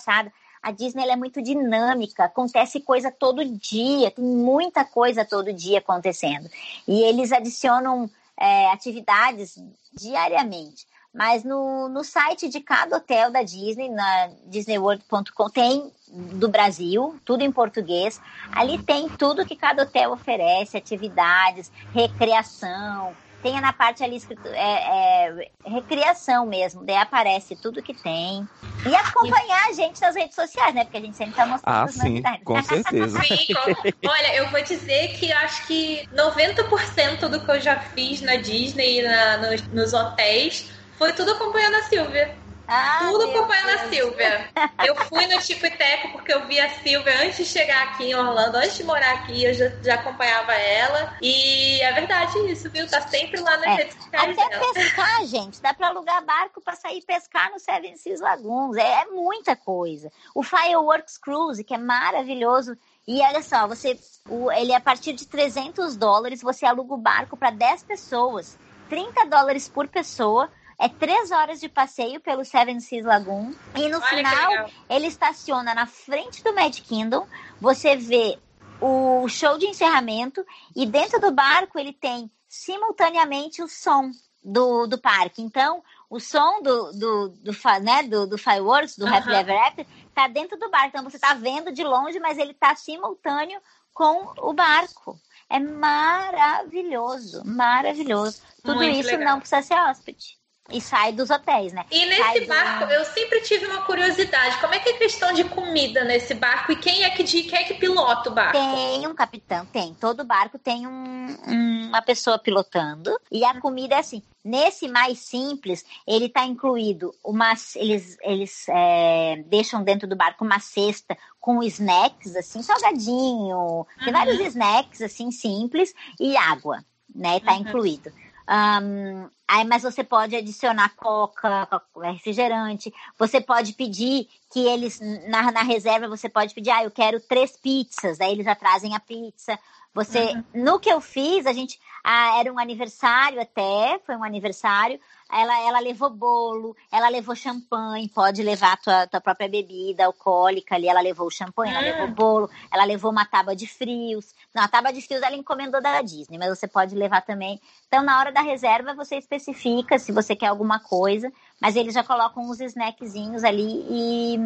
S7: a Disney é muito dinâmica, acontece coisa todo dia, tem muita coisa todo dia acontecendo. E eles adicionam é, atividades diariamente. Mas no, no site de cada hotel da Disney, na disneyworld.com, tem do Brasil, tudo em português. Ali tem tudo que cada hotel oferece, atividades, recreação. Tem na parte ali escrito é, é, recreação mesmo, daí aparece tudo que tem. E acompanhar a gente nas redes sociais, né? Porque a gente sempre tá mostrando
S2: Ah,
S7: as
S2: sim,
S7: novidades.
S2: com certeza.
S3: Sim, com- olha, eu vou dizer que acho que 90% do que eu já fiz na Disney e na- nos, nos hotéis foi tudo acompanhando a Silvia.
S7: Ah,
S3: Tudo
S7: meu
S3: acompanhando a
S7: Deus.
S3: Silvia. Eu fui no Tico e Teco porque eu vi a Silvia antes de chegar aqui em Orlando, antes de morar aqui, eu já, já acompanhava ela. E é verdade isso, viu? Tá sempre lá nas
S7: É,
S3: redes sociais
S7: Até
S3: dela.
S7: pescar, gente. Dá para alugar barco para sair pescar no Seven Seas Lagoons. É, é muita coisa. O Fireworks Cruise, que é maravilhoso. E olha só, você, o- ele é a partir de 300 dólares, você aluga o barco para 10 pessoas. 30 dólares por pessoa. É três horas de passeio pelo Seven Seas Lagoon. E no
S3: Olha
S7: final, ele estaciona na frente do Magic Kingdom. Você vê o show de encerramento e dentro do barco ele tem simultaneamente o som do, do parque. Então, o som do, do, do, né, do, do fireworks, do. Happy Ever After, tá dentro do barco. Então, você tá vendo de longe, mas ele tá simultâneo com o barco. É maravilhoso, maravilhoso. Tudo
S3: Muito
S7: isso
S3: legal.
S7: não precisa ser hóspede. E sai dos hotéis, né?
S3: E
S7: Sai
S3: nesse
S7: do-
S3: barco, eu sempre tive uma curiosidade. Como é que é questão de comida nesse barco? E quem é que, de- quem é que pilota o barco?
S7: Tem um capitão, tem. Todo barco tem um- um- uma pessoa pilotando. E a comida é assim. Nesse mais simples, ele tá incluído uma. Eles, eles é, deixam dentro do barco uma cesta com snacks, assim, salgadinho. Tem
S3: Uhum.
S7: vários snacks, assim, simples, e água, né? Tá
S3: Uhum.
S7: incluído. Ahn, aí, mas você pode adicionar coca- refrigerante. Você pode pedir que eles, na, na reserva, você pode pedir, ah, eu quero três pizzas. Aí eles já trazem a pizza. Você, no que eu fiz, a gente, ah, era um aniversário até, foi um aniversário. Ela, ela levou bolo, ela levou champanhe, pode levar a tua, tua própria bebida alcoólica ali. Ela levou o champanhe, ela
S3: Hum.
S7: levou bolo, ela levou uma tábua de frios. Não, a tábua de frios ela encomendou da Disney, mas você pode levar também. Então, na hora da reserva, você especifica se você quer alguma coisa, mas eles já colocam uns snackzinhos ali e.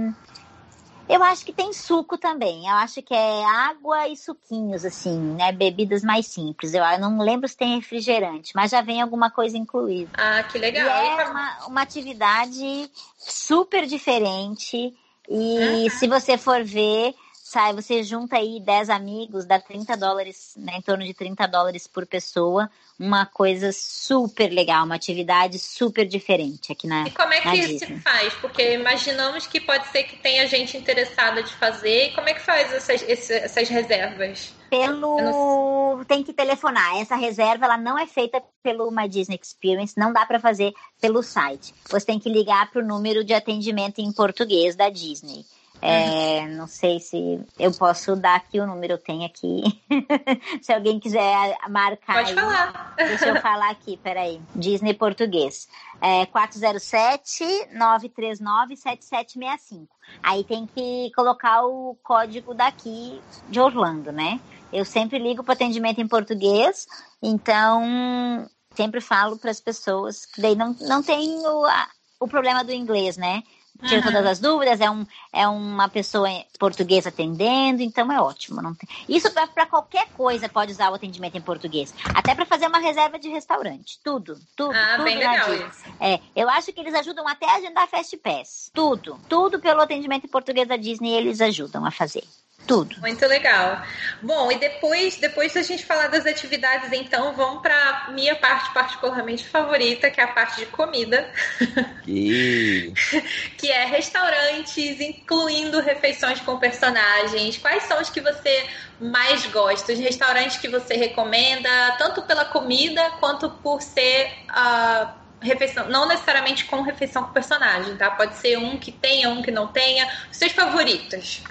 S7: Eu acho que tem suco também. Eu acho que é água e suquinhos, assim, né? Bebidas mais simples. Eu não lembro se tem refrigerante, mas já vem alguma coisa incluída.
S3: Ah, que legal.
S7: E é uma, uma atividade super diferente. E
S3: Uhum.
S7: se você for ver, sai, você junta aí 10 amigos, dá 30 dólares, né, em torno de 30 dólares por pessoa, uma coisa super legal, uma atividade super diferente aqui na
S3: E como é que
S7: Disney.
S3: se faz? Porque imaginamos que pode ser que tenha gente interessada de fazer. E como é que faz essas, essas reservas?
S7: Pelo tem que telefonar. Essa reserva ela não é feita pelo My Disney Experience, não dá para fazer pelo site. Você tem que ligar para o número de atendimento em português da Disney. É, não sei se eu posso dar aqui o número, eu tenho aqui. se alguém quiser marcar
S3: Pode
S7: aí.
S3: falar.
S7: Deixa eu falar aqui, peraí. Disney Português. É 407-939-7765. Aí tem que colocar o código daqui de Orlando, né? Eu sempre ligo para atendimento em português, então sempre falo para as pessoas que daí não, não tem o, a- o problema do inglês, né? Tira
S3: Aham.
S7: todas as dúvidas, é, um, é uma pessoa em português atendendo, então é ótimo. Não tem... Isso para qualquer coisa pode usar o atendimento em português. Até para fazer uma reserva de restaurante. Tudo, tudo,
S3: Ah,
S7: tudo
S3: bem legal isso.
S7: É, eu acho que eles ajudam até a agendar Fast Pass. Tudo, tudo pelo atendimento em português da Disney eles ajudam a fazer. Tudo.
S3: Muito legal. Bom, e depois, depois da gente falar das atividades, então, vamos para minha parte particularmente favorita, que é a parte de comida,
S2: E
S3: que é restaurantes, incluindo refeições com personagens. Quais são os que você mais gosta? Os restaurantes que você recomenda, tanto pela comida quanto por ser a refeição, não necessariamente com refeição com personagem, tá? Pode ser um que tenha, um que não tenha. Os seus favoritos.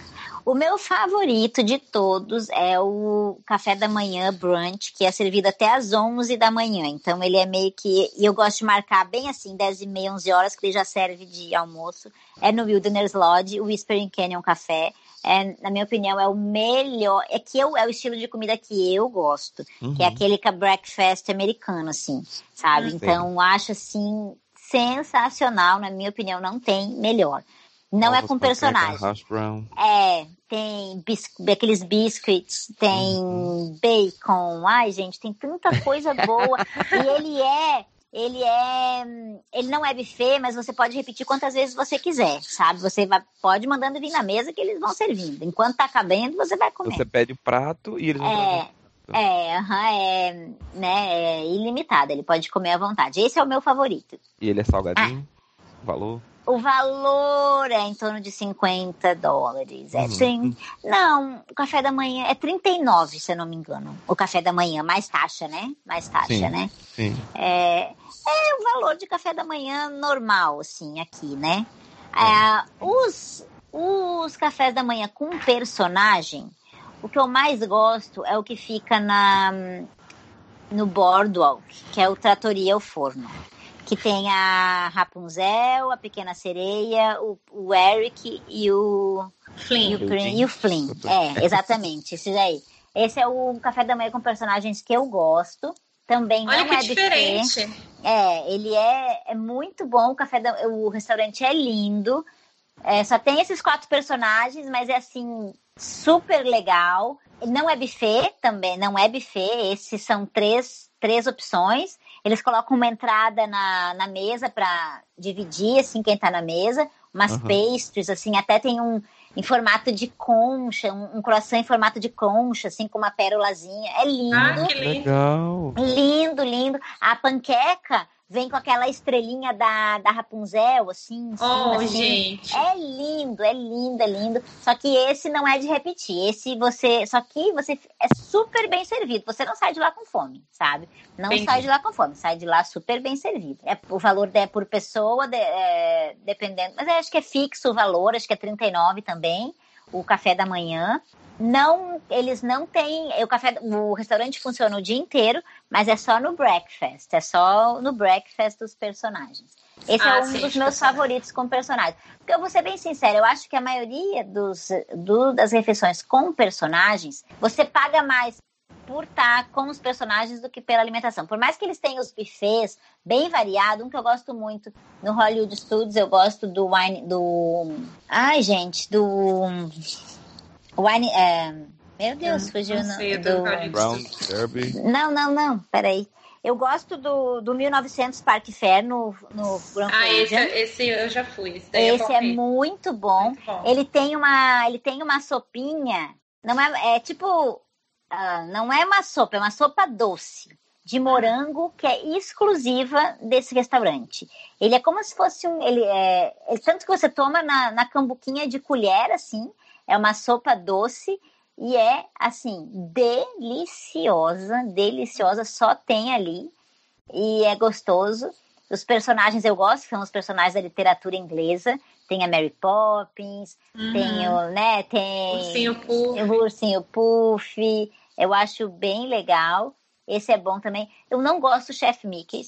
S7: O meu favorito de todos é o café da manhã brunch, que é servido até às 11 da manhã. Então ele é meio que. E eu gosto de marcar bem assim, 10 e meia, 11 horas, que ele já serve de almoço. É no Wilderness Lodge, o Whispering Canyon Café. É, na minha opinião, é o melhor. É que eu, é o estilo de comida que eu gosto, que é aquele que é breakfast americano, assim, sabe?
S2: Uhum.
S7: Então, acho assim sensacional, na minha opinião, não tem melhor. Não é com personagem. É, tem bis- aqueles biscuits, tem
S2: Uhum.
S7: bacon. Ai, gente, tem tanta coisa boa. e ele é, ele é, ele não é buffet, mas você pode repetir quantas vezes você quiser, sabe? Você vai, pode mandando vir na mesa que eles vão servindo. Enquanto tá cabendo, você vai comer.
S2: Você pede o prato e eles vão
S7: É, é, aham, é, né, é ilimitado, ele pode comer à vontade. Esse é o meu favorito.
S2: E ele é salgadinho? Valor?
S7: O valor é em torno de 50 dólares. É
S2: Uhum.
S7: Não, o café da manhã é 39, se eu não me engano. O café da manhã, mais taxa, né? Mais taxa,
S2: Sim.
S7: né?
S2: Sim.
S7: É, é o valor de café da manhã normal, assim, aqui, né? É, os, os cafés da manhã com personagem, o que eu mais gosto é o que fica na, no Boardwalk, que é o Tratoria o Forno. Que tem a Rapunzel, a Pequena Sereia, o, o Eric e o, e
S3: Flynn.
S7: o, Flynn, e o Flynn. É, exatamente, esse daí. Esse é o café da manhã com personagens que eu gosto. Também
S3: Olha
S7: não
S3: que
S7: é buffet.
S3: diferente.
S7: É, ele é, é muito bom. O café da, o restaurante é lindo. É, só tem esses quatro personagens, mas é assim super legal. Não é buffet também, não é buffet. Esses são três, três opções. Eles colocam uma entrada na, na mesa para dividir assim quem tá na mesa, umas
S2: Uhum.
S7: pastries assim, até tem um em formato de concha, um, um croissant em formato de concha, assim com uma pérolazinha. É lindo.
S3: Ah, que lindo.
S2: Legal.
S7: Lindo, lindo. A panqueca vem com aquela estrelinha da, da Rapunzel, assim, em cima,
S3: Oh,
S7: assim.
S3: gente.
S7: É lindo, é lindo, é lindo. Só que esse não é de repetir. Esse você. Só que você é super bem servido. Você não sai de lá com fome, sabe? Não
S3: Entendi.
S7: sai de lá com fome, sai de lá super bem servido. É, o valor é por pessoa, de- é, dependendo. Mas acho que é fixo o valor, acho que é 39 também. O café da manhã. Não, eles não têm. O café, o restaurante funciona o dia inteiro, mas é só no breakfast. É só no breakfast dos personagens. Esse
S3: Ah,
S7: é um
S3: sim,
S7: dos
S3: os
S7: meus
S3: personagens.
S7: favoritos com personagens. Porque eu vou ser bem sincera, eu acho que a maioria dos, do- das refeições com personagens, você paga mais por estar com os personagens do que pela alimentação. Por mais que eles tenham os buffets bem variados, um que eu gosto muito no Hollywood Studios, eu gosto do wine, do... Ai, gente, do... Wine... é, Meu Deus,
S3: Eu
S7: fugiu
S3: não
S7: no-
S3: sei, do
S2: Brown Derby.
S7: Não, não, não, peraí. Eu gosto do, do 1900 Park Fair no, no Grand
S3: Ah, esse,
S7: Floridian.
S3: esse eu já fui. Esse, daí
S7: Esse é muito bom.
S3: Muito bom.
S7: Ele tem uma, ele tem uma sopinha. Não é, é tipo, ah, não é uma sopa, é uma sopa doce de morango que é exclusiva desse restaurante. Ele é como se fosse um, ele é, é tanto que você toma na, na cambuquinha de colher assim. É uma sopa doce e é assim deliciosa, deliciosa. Só tem ali e é gostoso. Os personagens eu gosto, são os personagens da literatura inglesa. Tem a Mary Poppins,
S3: Uhum.
S7: tem o, né, tem
S3: Ursinho Puff.
S7: o Ursinho Puff. Eu acho bem legal. Esse é bom também. Eu não gosto do Chef Mickey.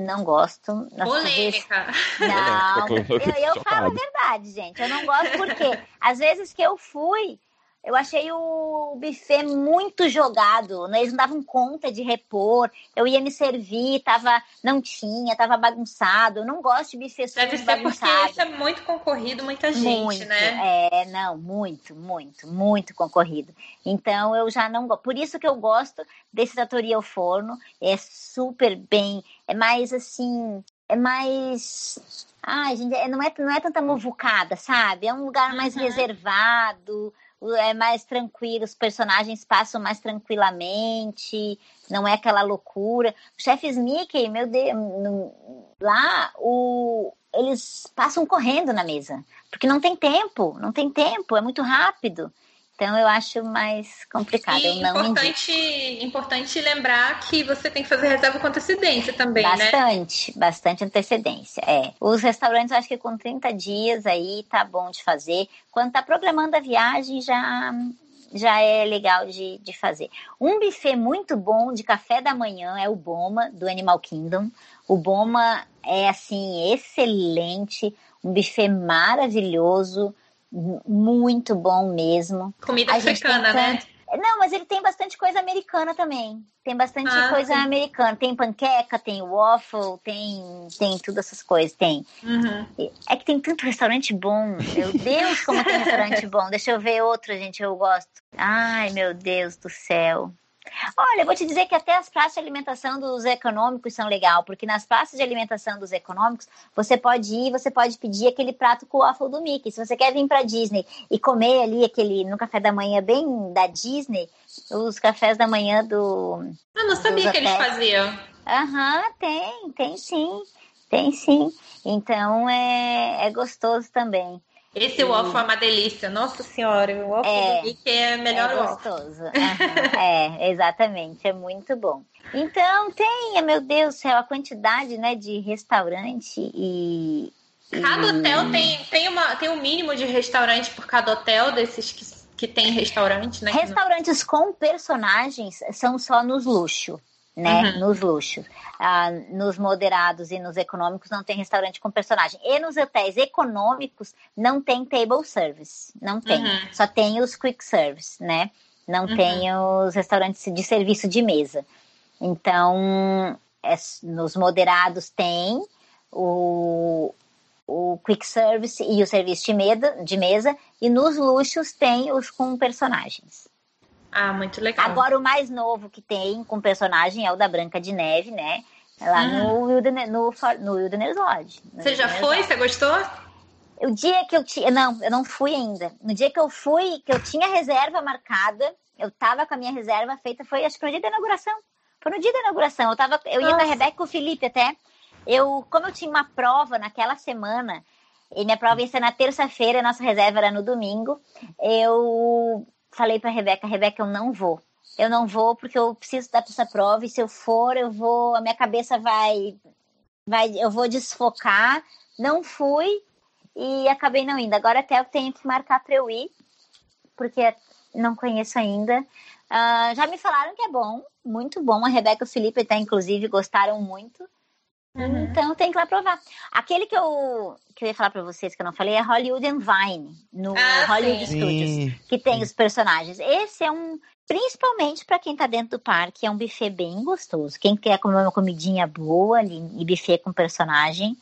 S7: Não gosto.
S3: Polêmica.
S7: Não, eu, eu falo a verdade, gente. Eu não gosto porque às vezes que eu fui, eu achei o buffet muito jogado. né? Eles não davam conta de repor. Eu ia me servir, tava, não tinha, tava bagunçado. Eu não gosto de buffet sujo
S3: Deve ser porque
S7: bagunçado.
S3: esse é muito concorrido, muita gente,
S7: muito,
S3: né?
S7: é, não, muito, muito, muito concorrido. Então eu já não gosto. Por isso que eu gosto desse Trattoria ao Forno. É super bem, é mais assim, é mais. Ai, gente, é- não é, não é tanta muvucada, sabe? É um lugar mais
S3: Uhum.
S7: reservado, é mais tranquilo, os personagens passam mais tranquilamente, não é aquela loucura. O chefe Mickey, meu Deus, lá o, eles passam correndo na mesa, porque não tem tempo, não tem tempo, é muito rápido. Então eu acho mais complicado.
S3: E
S7: indico.
S3: importante, importante lembrar que você tem que fazer reserva com antecedência também, né?
S7: Bastante, bastante antecedência. É. Os restaurantes, eu acho que com 30 dias aí tá bom de fazer. Quando tá programando a viagem, já, já é legal de, de fazer. Um buffet muito bom de café da manhã é o Boma, do Animal Kingdom. O Boma é, assim, excelente. Um buffet maravilhoso. Mu- Muito bom mesmo.
S3: Comida
S7: A
S3: africana, né?
S7: tanto- Não, mas ele tem bastante coisa americana também. Tem bastante
S3: Ah,
S7: coisa
S3: sim.
S7: americana. Tem panqueca, tem waffle, tem, tem tudo essas coisas. Tem.
S3: Uhum.
S7: É que tem tanto restaurante bom. Meu Deus, como tem restaurante bom. Deixa eu ver outro, gente, eu gosto. Ai, meu Deus do céu. Olha, eu vou te dizer que até as praças de alimentação dos econômicos são legal, porque nas praças de alimentação dos econômicos, você pode ir, você pode pedir aquele prato com o waffle do Mickey. Se você quer vir para Disney e comer ali aquele no café da manhã bem da Disney, os cafés da manhã do
S3: Eu não sabia que eles faziam.
S7: Aham, tem, tem sim, tem sim. Então é, é gostoso também.
S3: Esse waffle é uma delícia. Nossa senhora, o waffle
S7: É.
S3: do Mickey é melhor
S7: é gostoso. Aham, é, exatamente, é muito bom. Então tem, meu Deus do céu, a quantidade né, de restaurante e.
S3: Cada
S7: e-
S3: hotel tem, tem, uma, tem um mínimo de restaurante por cada hotel, desses que, que tem restaurante, né?
S7: Restaurantes com personagens são só nos luxo, né?
S3: Uhum.
S7: Nos luxos. Ah, nos moderados e nos econômicos não tem restaurante com personagem. E nos hotéis econômicos não tem table service. Não tem.
S3: Uhum.
S7: Só tem os quick service, né? Não
S3: Uhum.
S7: tem os restaurantes de serviço de mesa. Então, é- nos moderados tem o, o quick service e o serviço de, meda, de mesa, e nos luxos tem os com personagens.
S3: Ah, muito legal.
S7: Agora, o mais novo que tem com personagem é o da Branca de Neve, né? Lá no, Wilderness, no, For- no Wilderness Lodge. No.
S3: Você já foi?
S7: Lodge.
S3: Você gostou?
S7: O dia que eu tinha. Não, eu não fui ainda. No dia que eu fui, que eu tinha reserva marcada, eu tava com a minha reserva feita, foi acho que no dia da inauguração. Foi no dia da inauguração. Eu, tava, eu ia com a. Rebeca e com o Felipe até. Eu, como eu tinha uma prova naquela semana, e minha prova ia ser na terça-feira, nossa reserva era no domingo, eu falei pra Rebeca, Rebeca, eu não vou. Eu não vou porque eu preciso dar essa prova, e se eu for, eu vou, a minha cabeça vai, vai eu vou desfocar. Não fui, e acabei não indo. Agora até eu tenho que marcar para eu ir, porque não conheço ainda. Ah, já me falaram que é bom, muito bom. A Rebeca e o Felipe até, inclusive, gostaram muito.
S3: Uhum.
S7: Então tem que ir lá provar. Aquele que eu, que eu ia falar para vocês que eu não falei é Hollywood and Vine, no
S3: Ah,
S7: Hollywood
S3: sim.
S7: Studios,
S2: Sim.
S7: que tem os personagens. Esse é um, principalmente para quem tá dentro do parque, é um buffet bem gostoso. Quem quer comer uma comidinha boa ali, e buffet com personagem,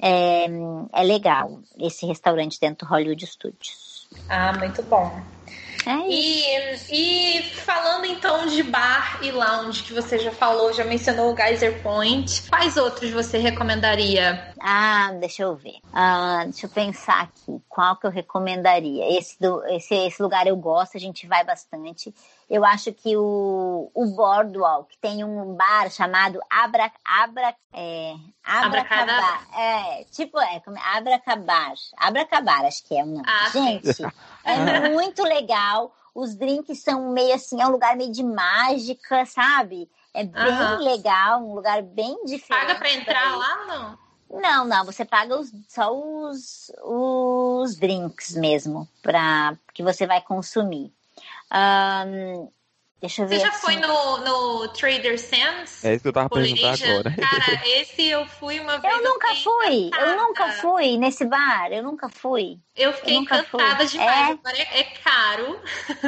S7: é, é legal esse restaurante dentro do Hollywood Studios.
S3: Ah, muito bom.
S7: É isso.
S3: E, e falando então de bar e lounge, que você já falou, já mencionou o Geyser Point, quais outros você recomendaria?
S7: Ah, deixa eu ver. Ah, deixa eu pensar aqui. Qual que eu recomendaria? Esse, do, esse, esse lugar eu gosto, a gente vai bastante. Eu acho que o, o Boardwalk tem um bar chamado Abra, Abra, é. Abracabar. É, tipo, é, como? Abracabar. Abracabar, acho que é o nome.
S3: Ah.
S7: Gente, é muito legal. Os drinks são meio assim, é um lugar meio de mágica, sabe? É bem
S3: Aham.
S7: legal, um lugar bem diferente.
S3: Paga pra entrar
S7: daí.
S3: lá ou não?
S7: Não, não, você paga os- só os, os drinks mesmo, pra, que você vai consumir. Ahn, deixa eu ver.
S3: Você já
S7: assim.
S3: foi no, no Trader Sam's?
S2: É isso que eu tava perguntando agora.
S3: Cara, esse eu fui uma vez.
S7: Eu nunca fui, eu
S3: encantada.
S7: nunca fui nesse bar, eu nunca fui.
S3: Eu fiquei
S7: Eu nunca fui.
S3: encantada demais.
S7: É?
S3: Agora é, é caro.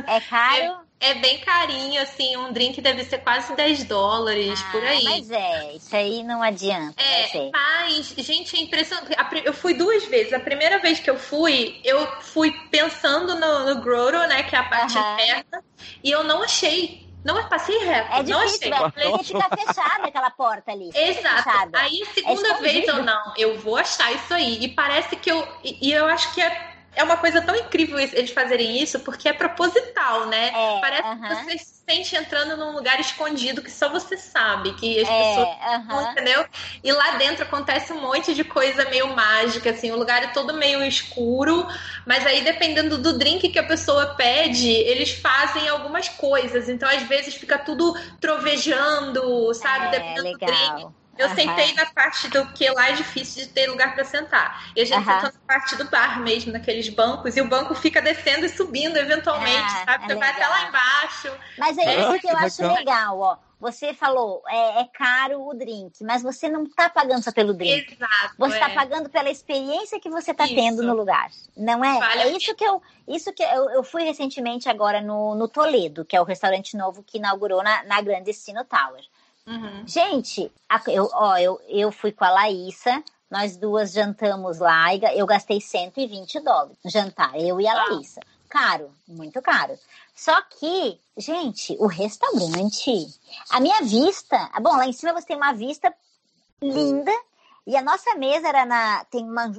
S7: É caro?
S3: É bem carinho, assim. Um drink deve ser quase 10 dólares por
S7: Ah,
S3: aí.
S7: Mas é, isso aí não adianta,
S3: É,
S7: ser.
S3: mas, gente, é impressionante. Eu fui duas vezes. A primeira vez que eu fui, eu fui pensando no, no Grotto, né? Que é a parte interna. E eu não achei. Não passei reto.
S7: É
S3: não
S7: difícil,
S3: achei.
S7: velho, porque fica fechada aquela porta ali.
S3: Exato.
S7: fechada.
S3: Aí a segunda
S7: É
S3: vez eu não, eu vou achar isso aí. E parece que eu. E, e eu acho que é, é uma coisa tão incrível eles fazerem isso, porque é proposital, né?
S7: É,
S3: parece
S7: aham.
S3: que você se sente entrando num lugar escondido que só você sabe, que as
S7: É,
S3: pessoas.
S7: aham.
S3: Entendeu? E lá dentro acontece um monte de coisa meio mágica, assim, o lugar é todo meio escuro, mas aí dependendo do drink que a pessoa pede, eles fazem algumas coisas. Então, às vezes, fica tudo trovejando, sabe?
S7: É,
S3: dependendo do drink. Eu
S7: Aham.
S3: sentei na parte do que lá é difícil de ter lugar para sentar. E a gente
S7: Aham.
S3: sentou na parte do bar mesmo, naqueles bancos, e o banco fica descendo e subindo eventualmente,
S7: Ah,
S3: sabe?
S7: é
S3: Você vai até lá embaixo.
S7: Mas é
S2: Ah,
S7: isso que eu acho
S2: legal.
S7: legal, ó. Você falou, é, é caro o drink, mas você não tá pagando só pelo drink.
S3: Exato.
S7: Você
S3: é.
S7: tá pagando pela experiência que você tá
S3: Isso.
S7: tendo no lugar, não é?
S3: Vale
S7: é isso que eu, isso que eu, eu fui recentemente agora no, no Toledo, que é o restaurante novo que inaugurou na, na Grande Destino Tower.
S3: Uhum.
S7: Gente, eu, ó, eu, eu fui com a Laísa, nós duas jantamos lá e eu gastei 120 dólares no jantar, eu e a
S3: Uau.
S7: Laísa. Caro, muito caro. Só que, gente, o restaurante, a minha vista, bom, lá em cima você tem uma vista linda e a nossa mesa era na, tem uma,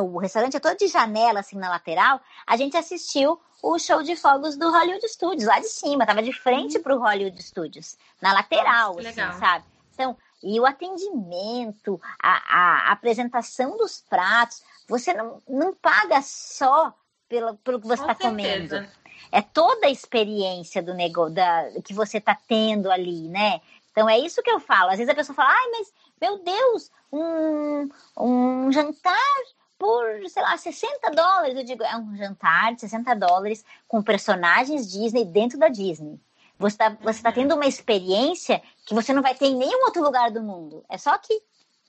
S7: o restaurante é todo de janela assim na lateral. A gente assistiu o show de fogos do Hollywood Studios lá de cima, tava de frente pro Hollywood Studios, na lateral,
S3: Nossa,
S7: assim,
S3: legal.
S7: sabe? Então, e o atendimento, a, a apresentação dos pratos, você não, não paga só pelo, pelo que você está comendo. É toda a experiência do negócio da, que você está tendo ali, né? Então é isso que eu falo. Às vezes a pessoa fala, ai, mas meu Deus, um, um jantar por, sei lá, 60 dólares. Eu digo, é um jantar de 60 dólares com personagens Disney dentro da Disney. Você está você tá tendo uma experiência que você não vai ter em nenhum outro lugar do mundo. É só aqui,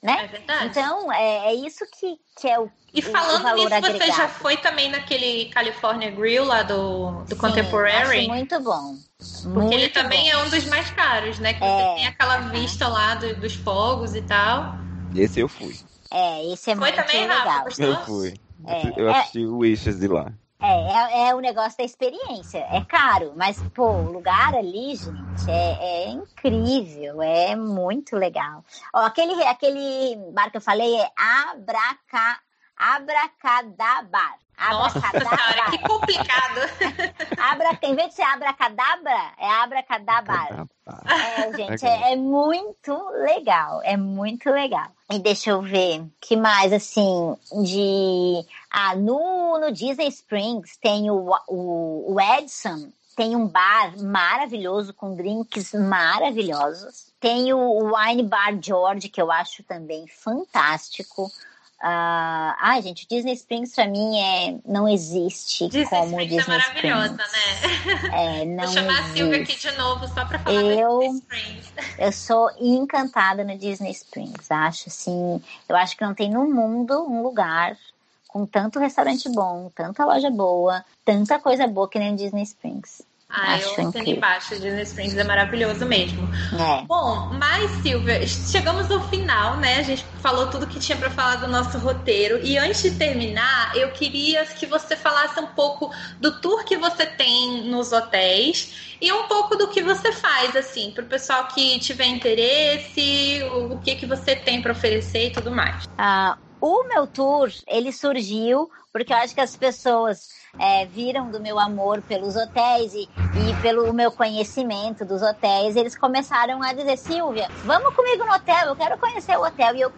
S3: É
S7: né?
S3: verdade.
S7: Então, é, é isso que, que é o,
S3: E
S7: o- o
S3: falando
S7: valor
S3: nisso, você
S7: agregado.
S3: já foi também naquele California Grill lá do, do
S7: Sim,
S3: Contemporary?
S7: acho muito bom.
S3: Porque ele
S7: Muito
S3: também
S7: bom.
S3: é um dos mais caros, né? Que
S7: É,
S3: você tem aquela vista lá do- dos fogos e tal.
S2: Esse eu fui.
S7: É, esse é
S3: Foi
S7: muito
S3: também,
S7: legal.
S3: Rafa?
S2: Eu fui.
S7: É,
S2: eu
S7: é-
S2: assisti o Wishes de lá.
S7: É, é, é o negócio da experiência. É caro, mas, pô, o lugar ali, gente, é, é incrível, é muito legal. Ó, aquele, aquele bar que eu falei é Abraca, Abracadabar.
S3: Nossa senhora, que complicado.
S7: Abra, em vez de ser abracadabra, é abracadabar. É, gente, é, é muito legal, é muito legal. E deixa eu ver, que mais, assim, de... Ah, no, no Disney Springs tem o, o, o Edson, tem um bar maravilhoso com drinks maravilhosos. Tem o Wine Bar George, que eu acho também fantástico. Ah, ai, gente, o Disney Springs pra mim é, não existe
S3: Disney
S7: como
S3: Springs é
S7: Disney
S3: maravilhosa,
S7: Springs.
S3: né?
S7: É, não
S3: Vou chamar a Silvia aqui
S7: existe.
S3: de novo só pra falar
S7: Eu-
S3: do Disney Springs.
S7: Eu sou encantada no Disney Springs. Acho assim, eu acho que não tem no mundo um lugar com tanto restaurante bom, tanta loja boa, tanta coisa boa que nem o Disney Springs.
S3: Ah,
S7: Acho
S3: eu assino embaixo. Disney Springs é maravilhoso mesmo.
S7: É.
S3: Bom, mas Silvia, chegamos ao final, né? A gente falou tudo que tinha para falar do nosso roteiro. E antes de terminar, eu queria que você falasse um pouco do tour que você tem nos hotéis e um pouco do que você faz, assim, para o pessoal que tiver interesse, o o que, que você tem para oferecer e tudo mais.
S7: Ah, o meu tour, ele surgiu porque eu acho que as pessoas é, viram do meu amor pelos hotéis e, e pelo meu conhecimento dos hotéis. Eles começaram a dizer, Silvia, vamos comigo no hotel, eu quero conhecer o hotel. E eu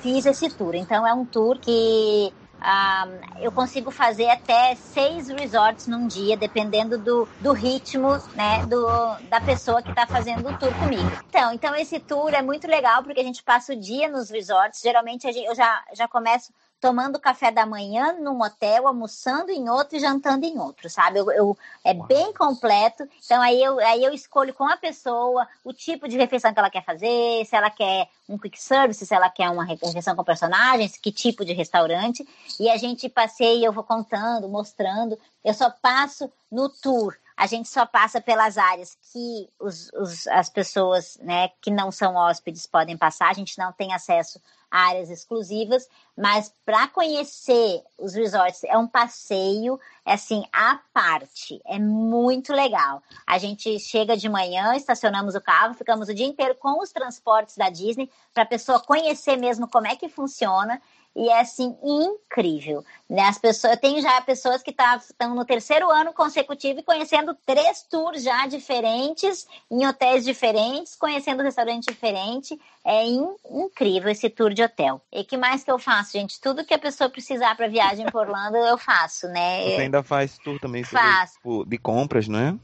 S7: fiz esse tour. Então é um tour que ah, eu consigo fazer até seis resorts num dia, dependendo do, do ritmo né, do, da pessoa que está fazendo o tour comigo. Então, então, esse tour é muito legal porque a gente passa o dia nos resorts. Geralmente gente- eu já, já começo tomando café da manhã num hotel, almoçando em outro e jantando em outro, sabe? Eu, eu- é bem completo. Então aí eu, aí eu escolho com a pessoa o tipo de refeição que ela quer fazer, se ela quer um quick service, se ela quer uma refeição com personagens, que tipo de restaurante. E a gente passeia, eu vou contando, mostrando. Eu só passo no tour. A gente só passa pelas áreas que os, os- as pessoas né, que não são hóspedes podem passar. A gente não tem acesso áreas exclusivas, mas para conhecer os resorts é um passeio é assim à parte, é muito legal. A gente chega de manhã, estacionamos o carro, ficamos o dia inteiro com os transportes da Disney para a pessoa conhecer mesmo como é que funciona. E é assim incrível, né? As pessoas, eu tenho já pessoas que estão no terceiro ano consecutivo e conhecendo três tours já diferentes, em hotéis diferentes, conhecendo restaurante diferente. É in- incrível esse tour de hotel. E que mais que eu faço, gente? Tudo que a pessoa precisar para viagem por Orlando, eu faço, né?
S2: Você ainda faz tour também
S7: Faço.
S2: tipo, de compras, não é?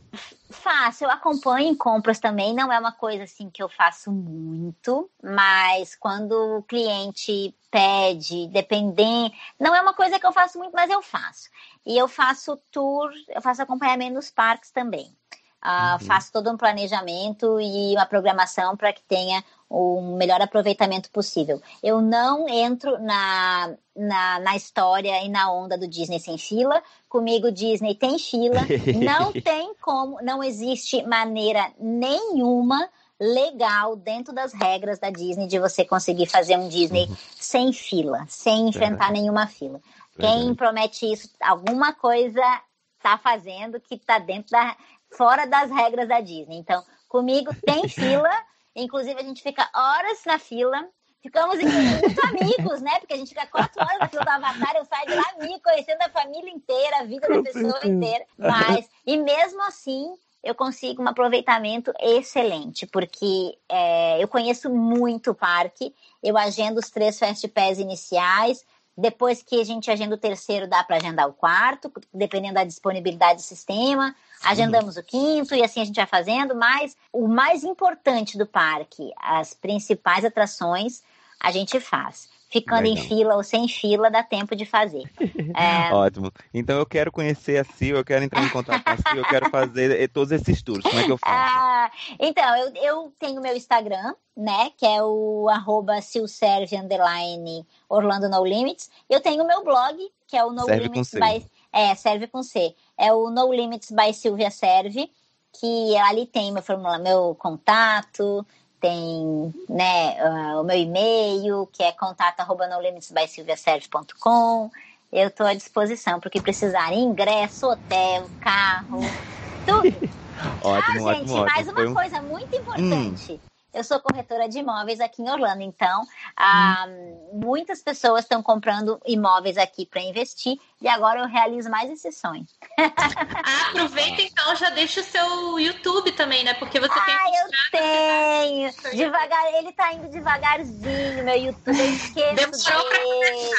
S7: Faço, eu acompanho em compras também, não é uma coisa assim que eu faço muito, mas quando o cliente pede, dependendo, não é uma coisa que eu faço muito, mas eu faço. E eu faço tour, eu faço acompanhamento nos parques também. Ah, Faço todo um planejamento e uma programação para que tenha o melhor aproveitamento possível. Eu não entro na, na, na história e na onda do Disney sem fila. Comigo, Disney tem fila. Não tem como, não existe maneira nenhuma legal dentro das regras da Disney de você conseguir fazer um Disney sem fila, sem enfrentar nenhuma fila. Quem promete isso, alguma coisa tá fazendo que tá dentro da fora das regras da Disney. Então, comigo tem fila, inclusive a gente fica horas na fila. Ficamos muito amigos, né? Porque a gente fica quatro horas na fila do Avatar, eu saio de lá amigo, conhecendo a família inteira, a vida da pessoa inteira. Mas, e mesmo assim, eu consigo um aproveitamento excelente, porque é, eu conheço muito o parque, eu agendo os três Fast Pass iniciais, depois que a gente agenda o terceiro, dá para agendar o quarto, dependendo da disponibilidade do sistema. Agendamos o quinto e assim a gente vai fazendo, mas o mais importante do parque, as principais atrações, a gente faz. Ficando em
S2: Legal.
S7: fila ou sem fila, dá tempo de fazer. É,
S2: Ótimo. Então eu quero conhecer a Sil, eu quero entrar em contato com a Sil, eu quero fazer eh, todos esses tours. Como é que eu faço?
S7: Ah, então, eu, eu tenho meu Instagram, né? Que é o arroba silserve, underline, Orlando No Limits. Eu tenho o meu blog, que é o No
S2: Serve com
S7: Limits
S2: C.
S7: by... É, serve com C. É o No Limits by Silvia Serve, que ali tem meu formulário, meu contato, tem né, ah, o meu e-mail, que é contato arroba nolimitsbysilviaserve.com. Eu estou à disposição para o que precisarem. Ingresso, hotel, carro, tudo.
S2: Ótimo,
S7: ah, gente,
S2: ótimo,
S7: mais
S2: ótimo.
S7: uma
S2: um-
S7: coisa muito importante. Eu sou corretora de imóveis aqui em Orlando, então ah, muitas pessoas estão comprando imóveis aqui para investir e agora eu realizo mais esse sonho.
S3: Ah, aproveita então, já deixa o seu YouTube também, né? Porque você tem
S7: Ah, eu tenho! Devagar, ele tá indo devagarzinho, meu YouTube. Eu esqueço
S3: Demorou
S7: dele.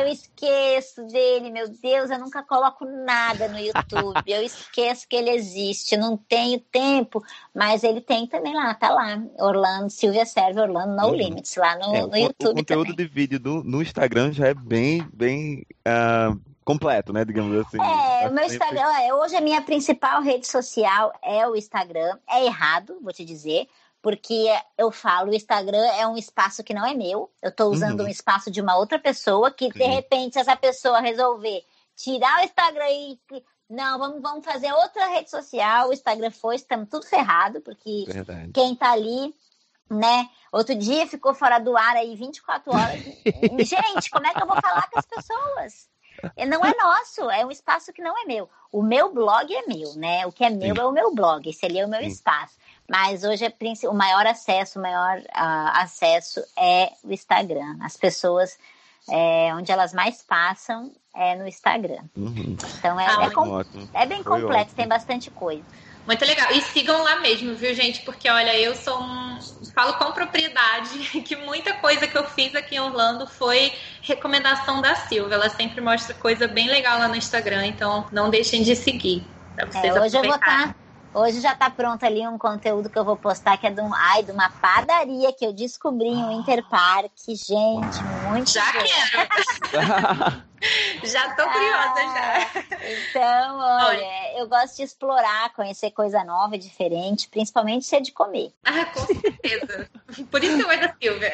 S7: Eu esqueço dele, meu Deus, eu nunca coloco nada no YouTube. Eu esqueço que ele existe, não tenho tempo, mas ele tem também lá, tá lá. Orlando, Silvia Serve, Orlando No
S2: Uhum.
S7: Limits, lá no,
S2: É,
S7: no
S2: o,
S7: YouTube
S2: o conteúdo
S7: também.
S2: de vídeo do, no Instagram já é bem, bem ah, completo, né? Digamos assim.
S7: É, o meu Instagram, é, hoje a minha principal rede social é o Instagram. É errado, vou te dizer, porque eu falo, o Instagram é um espaço que não é meu. Eu estou usando
S2: Uhum.
S7: um espaço de uma outra pessoa que, de repente, essa pessoa resolver tirar o Instagram e Não, vamos, vamos fazer outra rede social. O Instagram foi, estamos tudo ferrado, porque
S2: Verdade.
S7: quem tá ali, né? Outro dia ficou fora do ar aí 24 horas. Gente, como é que eu vou falar com as pessoas? Não é nosso, é um espaço que não é meu. O meu blog é meu, né? O que é meu
S2: Sim.
S7: é o meu blog, esse ali é o meu
S2: Sim.
S7: espaço. Mas hoje é o maior acesso, o maior ah, acesso é o Instagram. As pessoas, é, onde elas mais passam é no Instagram.
S2: Uhum.
S7: Então é,
S3: Ah,
S7: é, com- é bem
S2: Foi
S7: completo,
S2: ótimo.
S7: tem bastante coisa.
S3: Muito legal. E sigam lá mesmo, viu, gente? Porque, olha, eu sou um. Falo com propriedade que muita coisa que eu fiz aqui em Orlando foi recomendação da Silvia. Ela sempre mostra coisa bem legal lá no Instagram, então não deixem de seguir. Pra vocês
S7: É, hoje eu vou estar. Hoje já tá pronto ali um conteúdo que eu vou postar que é de, um, ai, de uma padaria que eu descobri em um Interparque. Gente, muito
S3: Já
S7: boa.
S3: quero. já tô curiosa já.
S7: Então, olha, eu gosto de explorar, conhecer coisa nova, diferente, principalmente ser de comer.
S3: Ah, com certeza. Por isso que eu gosto da Silvia.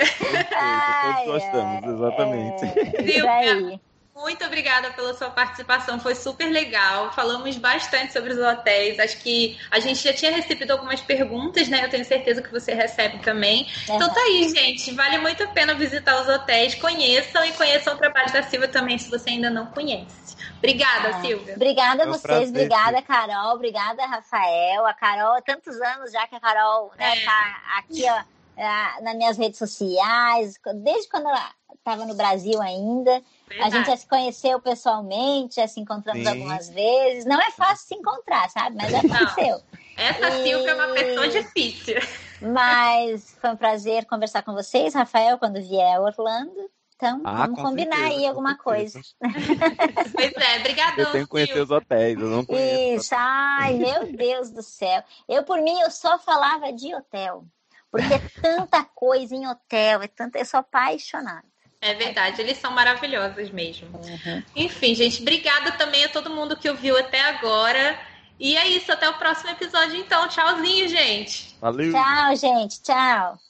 S7: Ai,
S2: todos gostamos, exatamente.
S7: É, isso
S3: Silvia. Muito obrigada pela sua participação, foi super legal. Falamos bastante sobre os hotéis. Acho que a gente já tinha recebido algumas perguntas, né? Eu tenho certeza que você recebe também. Então tá aí, gente. Vale muito a pena visitar os hotéis. Conheçam e conheçam o trabalho da Silvia também, se você ainda não conhece. Obrigada,
S7: Ah,
S3: Silvia.
S7: Obrigada a
S2: É
S7: vocês,
S2: prazer,
S7: obrigada, Carol, obrigada, Rafael. A Carol, há tantos anos já que a Carol né,
S3: É.
S7: tá aqui, ó, ah, nas minhas redes sociais, desde quando ela estava no Brasil ainda. A gente já se conheceu pessoalmente, já se encontramos
S2: Sim.
S7: algumas vezes. Não é fácil se encontrar, sabe? Mas aconteceu.
S3: Essa
S7: E-
S3: Silvia é uma pessoa difícil.
S7: Mas foi um prazer conversar com vocês, Rafael, quando vier a Orlando. Então,
S2: Ah,
S7: vamos
S2: com
S7: combinar
S2: certeza,
S7: aí alguma coisa.
S3: Pois é, brigadão,
S2: Eu tenho que conhecer
S3: Silvia.
S2: os hotéis, eu não conheço.
S7: Isso, ai, meu Deus do céu. Eu, por mim, eu só falava de hotel. Porque é tanta coisa em hotel, é tanta, eu sou apaixonada.
S3: É verdade, eles são maravilhosos mesmo.
S7: Uhum.
S3: Enfim, gente, obrigada também a todo mundo que ouviu até agora. E é isso, até o próximo episódio então. Tchauzinho, gente.
S2: Valeu!
S7: Tchau, gente. Tchau.